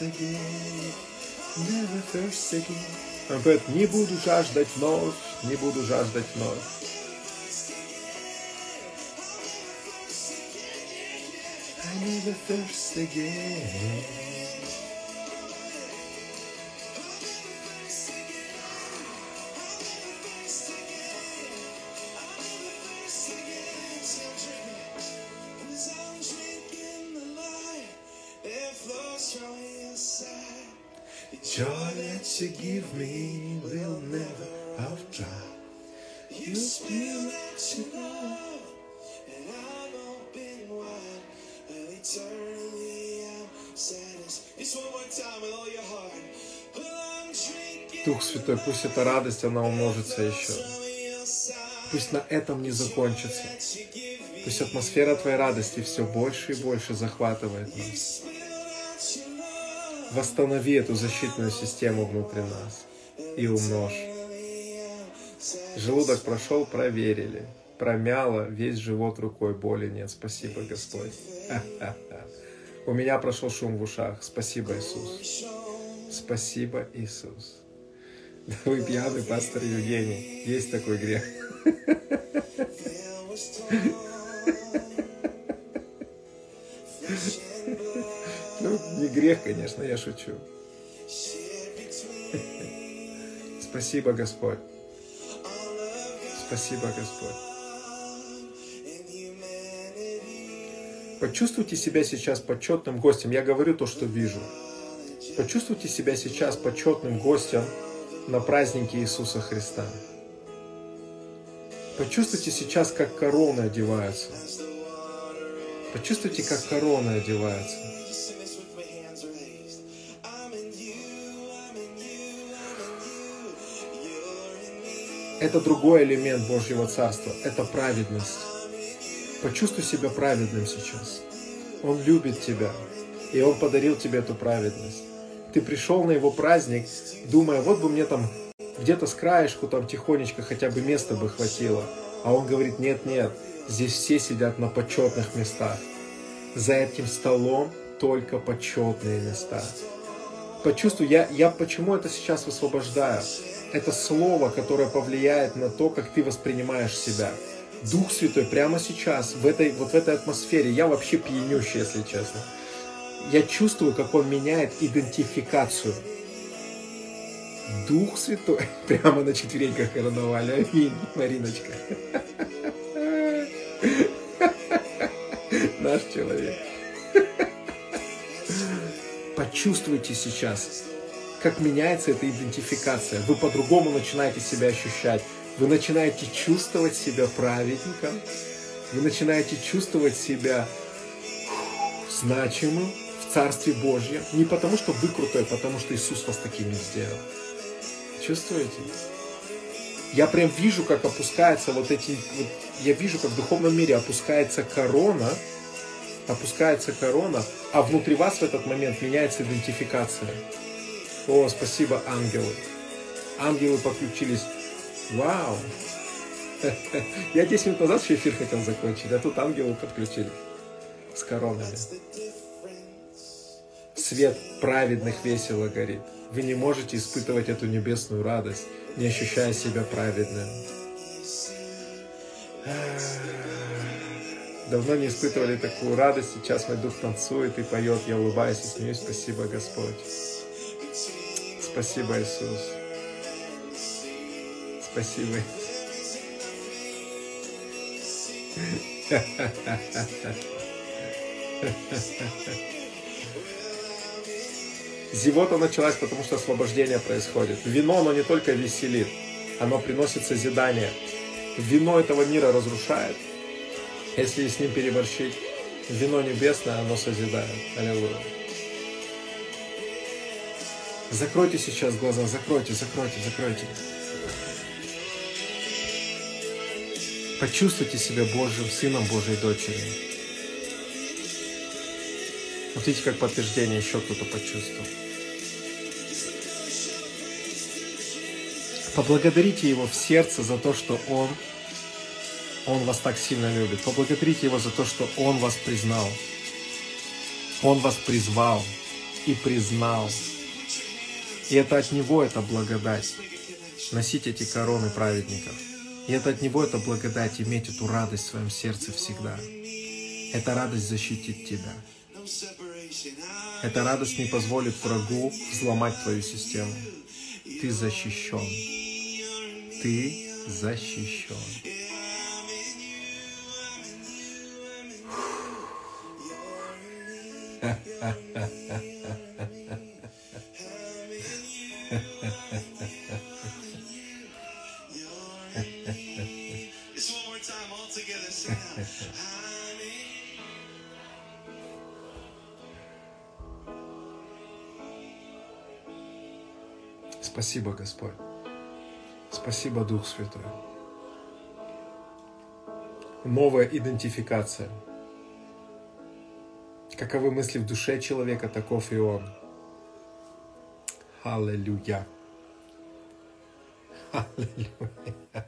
again, never thirst again. Он говорит, не буду жаждать вновь, не буду жаждать вновь. I never thirst again. Дух Святой, пусть эта радость, она умножится еще. Пусть на этом не закончится. Пусть атмосфера Твоей радости все больше и больше захватывает нас. Восстанови эту защитную систему внутри нас и умножь. Желудок прошел, проверили. Промяло, весь живот рукой, боли нет. Спасибо, Господь. У меня прошел шум в ушах. Спасибо, Иисус. Спасибо, Иисус. Вы пьяный, пастор Евгений. Есть такой грех. Ну, не грех, конечно, я шучу. Спасибо, Господь. Спасибо, Господь. Почувствуйте себя сейчас почетным гостем. Я говорю то, что вижу. Почувствуйте себя сейчас почетным гостем на празднике Иисуса Христа. Почувствуйте сейчас, как короны одеваются. Почувствуйте, как короны одеваются. Это другой элемент Божьего Царства. Это праведность. Почувствуй себя праведным сейчас. Он любит тебя. И Он подарил тебе эту праведность. Ты пришел на Его праздник, думая, вот бы мне там где-то с краешку там тихонечко хотя бы места бы хватило. А Он говорит, нет, нет, здесь все сидят на почетных местах. За этим столом только почетные места. Почувствуй, я, я почему это сейчас высвобождаю? это слово, которое повлияет на то, как ты воспринимаешь себя. Дух Святой прямо сейчас, в этой, вот в этой атмосфере, я вообще пьянющий, если честно. Я чувствую, как он меняет идентификацию. Дух Святой прямо на четвереньках короновали. Аминь, Мариночка. наш человек. Почувствуйте сейчас, как меняется эта идентификация. Вы по-другому начинаете себя ощущать. Вы начинаете чувствовать себя праведником. Вы начинаете чувствовать себя значимым в Царстве Божьем. Не потому, что вы крутой, а потому что Иисус вас такими сделал. Чувствуете? Я прям вижу, как опускается вот эти... Вот, я вижу, как в духовном мире опускается корона, опускается корона, а внутри вас в этот момент меняется идентификация. О, спасибо, ангелы. Ангелы подключились. Вау! Я 10 минут назад еще эфир хотел закончить, а тут ангелы подключились с коронами. Свет праведных весело горит. Вы не можете испытывать эту небесную радость, не ощущая себя праведным. Давно не испытывали такую радость, сейчас мой дух танцует и поет, я улыбаюсь и смеюсь. Спасибо, Господь. Спасибо, Иисус. Спасибо, Зевота началась, потому что освобождение происходит. Вино, оно не только веселит, оно приносит созидание. Вино этого мира разрушает, если с ним переборщить. Вино небесное, оно созидает. Аллилуйя. Закройте сейчас глаза, закройте, закройте, закройте. Почувствуйте себя Божьим сыном, Божьей дочерью. Вот видите, как подтверждение еще кто-то почувствовал. Поблагодарите Его в сердце за то, что Он, Он вас так сильно любит. Поблагодарите Его за то, что Он вас признал. Он вас призвал и признал. И это от Него это благодать. Носить эти короны праведников. И это от Него это благодать, иметь эту радость в своем сердце всегда. Эта радость защитит тебя. Эта радость не позволит врагу взломать твою систему. Ты защищен. Ты защищен. Спасибо, Господь. Спасибо, Дух Святой. Новая идентификация. Каковы мысли в душе человека, таков и он. Аллилуйя. Аллилуйя.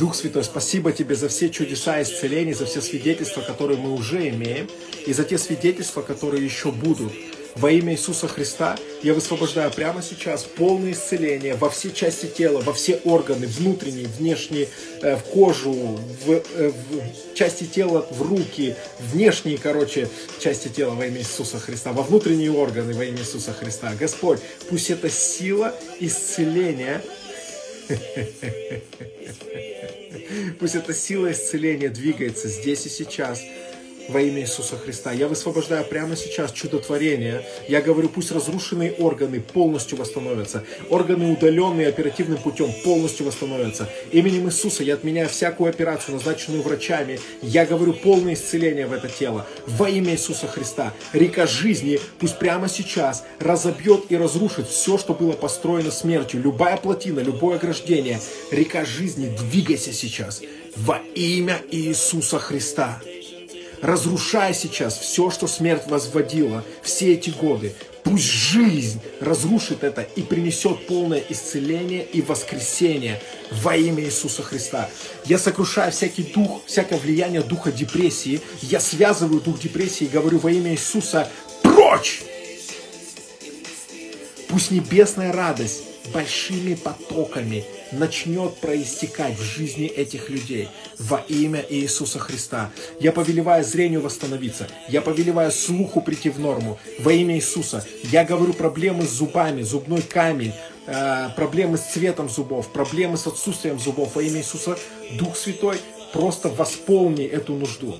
Дух Святой, спасибо Тебе за все чудеса исцеления, за все свидетельства, которые мы уже имеем, и за те свидетельства, которые еще будут. Во имя Иисуса Христа я высвобождаю прямо сейчас полное исцеление во все части тела, во все органы, внутренние, внешние, э, в кожу, в, э, в части тела, в руки, внешние, короче, части тела во имя Иисуса Христа, во внутренние органы во имя Иисуса Христа. Господь, пусть эта сила исцеления Пусть эта сила исцеления двигается здесь и сейчас во имя Иисуса Христа. Я высвобождаю прямо сейчас чудотворение. Я говорю, пусть разрушенные органы полностью восстановятся. Органы, удаленные оперативным путем, полностью восстановятся. Именем Иисуса я отменяю всякую операцию, назначенную врачами. Я говорю полное исцеление в это тело. Во имя Иисуса Христа. Река жизни пусть прямо сейчас разобьет и разрушит все, что было построено смертью. Любая плотина, любое ограждение. Река жизни, двигайся сейчас. Во имя Иисуса Христа разрушай сейчас все, что смерть возводила все эти годы. Пусть жизнь разрушит это и принесет полное исцеление и воскресение во имя Иисуса Христа. Я сокрушаю всякий дух, всякое влияние духа депрессии. Я связываю дух депрессии и говорю во имя Иисуса «Прочь!» Пусть небесная радость большими потоками начнет проистекать в жизни этих людей во имя Иисуса Христа. Я повелеваю зрению восстановиться. Я повелеваю слуху прийти в норму во имя Иисуса. Я говорю проблемы с зубами, зубной камень, э, проблемы с цветом зубов, проблемы с отсутствием зубов во имя Иисуса. Дух Святой, Просто восполни эту нужду.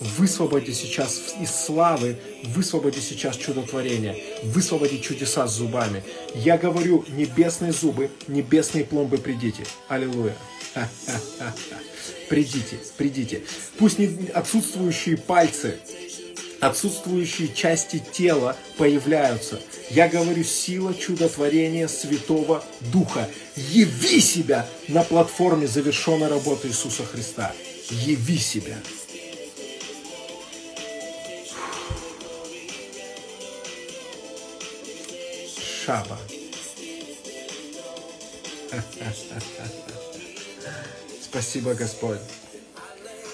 Высвободи сейчас из славы, высвободи сейчас чудотворение, высвободи чудеса с зубами. Я говорю, небесные зубы, небесные пломбы придите. Аллилуйя. Придите, придите. Пусть не отсутствующие пальцы, отсутствующие части тела появляются. Я говорю, сила чудотворения Святого Духа. Яви себя на платформе завершенной работы Иисуса Христа. Яви себя. Шаба. Спасибо, Господь.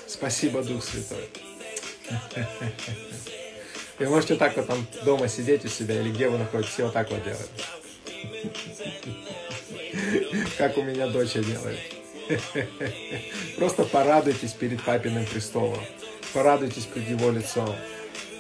Спасибо, Дух Святой. Вы можете так вот там дома сидеть у себя, или где вы находитесь, все вот так вот делать. Как у меня дочь делает. Просто порадуйтесь перед папиным престолом. Порадуйтесь пред его лицом.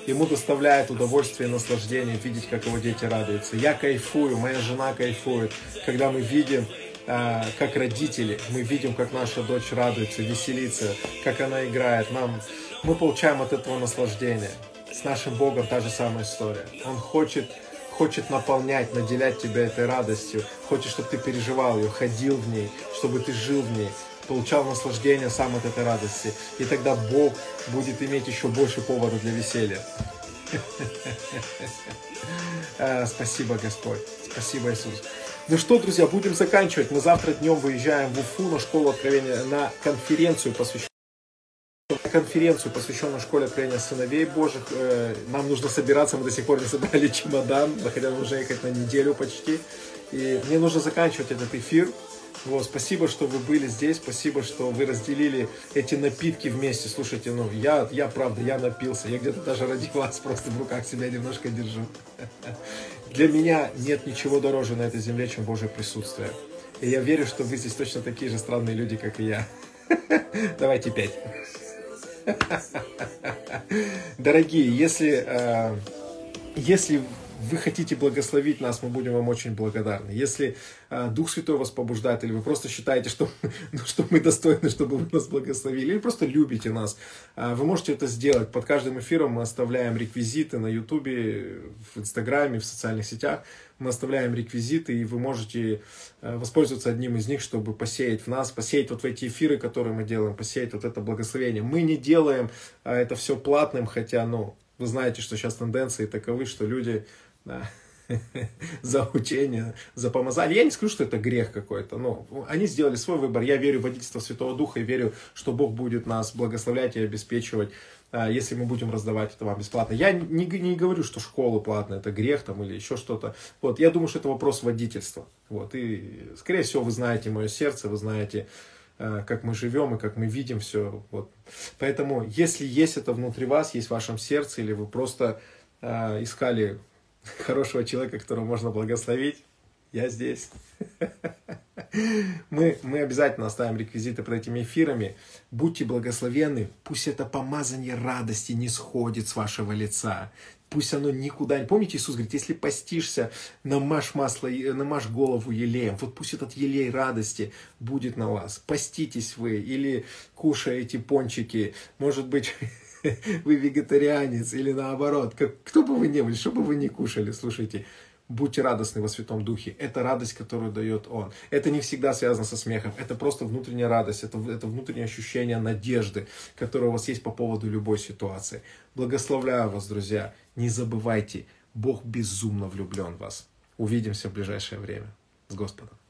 Ему доставляет удовольствие и наслаждение видеть, как его дети радуются. Я кайфую, моя жена кайфует, когда мы видим, а, как родители, мы видим, как наша дочь радуется, веселится, как она играет. Нам, мы получаем от этого наслаждение. С нашим Богом та же самая история. Он хочет, хочет наполнять, наделять тебя этой радостью. Хочет, чтобы ты переживал ее, ходил в ней, чтобы ты жил в ней, получал наслаждение сам от этой радости. И тогда Бог будет иметь еще больше повода для веселья. А, спасибо, Господь. Спасибо, Иисус. Ну что, друзья, будем заканчивать. Мы завтра днем выезжаем в Уфу на школу откровения, на конференцию, посвященную конференцию, посвященную школе откровения сыновей Божьих. Э, нам нужно собираться, мы до сих пор не собрали чемодан, хотя нужно ехать на неделю почти. И мне нужно заканчивать этот эфир. Вот, спасибо, что вы были здесь, спасибо, что вы разделили эти напитки вместе. Слушайте, ну, я, я правда, я напился, я где-то даже ради вас просто в руках себя немножко держу. Для меня нет ничего дороже на этой земле, чем Божье присутствие. И я верю, что вы здесь точно такие же странные люди, как и я. Давайте пять. Дорогие, если, э, если вы хотите благословить нас, мы будем вам очень благодарны. Если э, Дух Святой вас побуждает, или вы просто считаете, что, ну, что мы достойны, чтобы вы нас благословили, или просто любите нас, э, вы можете это сделать. Под каждым эфиром мы оставляем реквизиты на Ютубе, в Инстаграме, в социальных сетях. Мы оставляем реквизиты, и вы можете э, воспользоваться одним из них, чтобы посеять в нас, посеять вот в эти эфиры, которые мы делаем, посеять вот это благословение. Мы не делаем э, это все платным, хотя, ну, вы знаете, что сейчас тенденции таковы, что люди да, за учение, за помазание. Я не скажу, что это грех какой-то, но они сделали свой выбор. Я верю в водительство Святого Духа и верю, что Бог будет нас благословлять и обеспечивать, а, если мы будем раздавать это вам бесплатно. Я не, не говорю, что школа платная, это грех там или еще что-то. Вот, я думаю, что это вопрос водительства. Вот, и, скорее всего, вы знаете мое сердце, вы знаете, а, как мы живем и как мы видим все. Вот. Поэтому, если есть это внутри вас, есть в вашем сердце, или вы просто э, искали хорошего человека, которого можно благословить, я здесь. Мы, мы обязательно оставим реквизиты под этими эфирами. Будьте благословенны. Пусть это помазание радости не сходит с вашего лица. Пусть оно никуда не... Помните, Иисус говорит, если постишься, намажь масло, намажь голову елеем. Вот пусть этот елей радости будет на вас. Поститесь вы или кушаете пончики. Может быть, вы вегетарианец или наоборот, как, кто бы вы ни были, что бы вы ни кушали, слушайте, будьте радостны во Святом Духе. Это радость, которую дает Он. Это не всегда связано со смехом. Это просто внутренняя радость. Это, это внутреннее ощущение надежды, которое у вас есть по поводу любой ситуации. Благословляю вас, друзья. Не забывайте, Бог безумно влюблен в вас. Увидимся в ближайшее время. С Господом.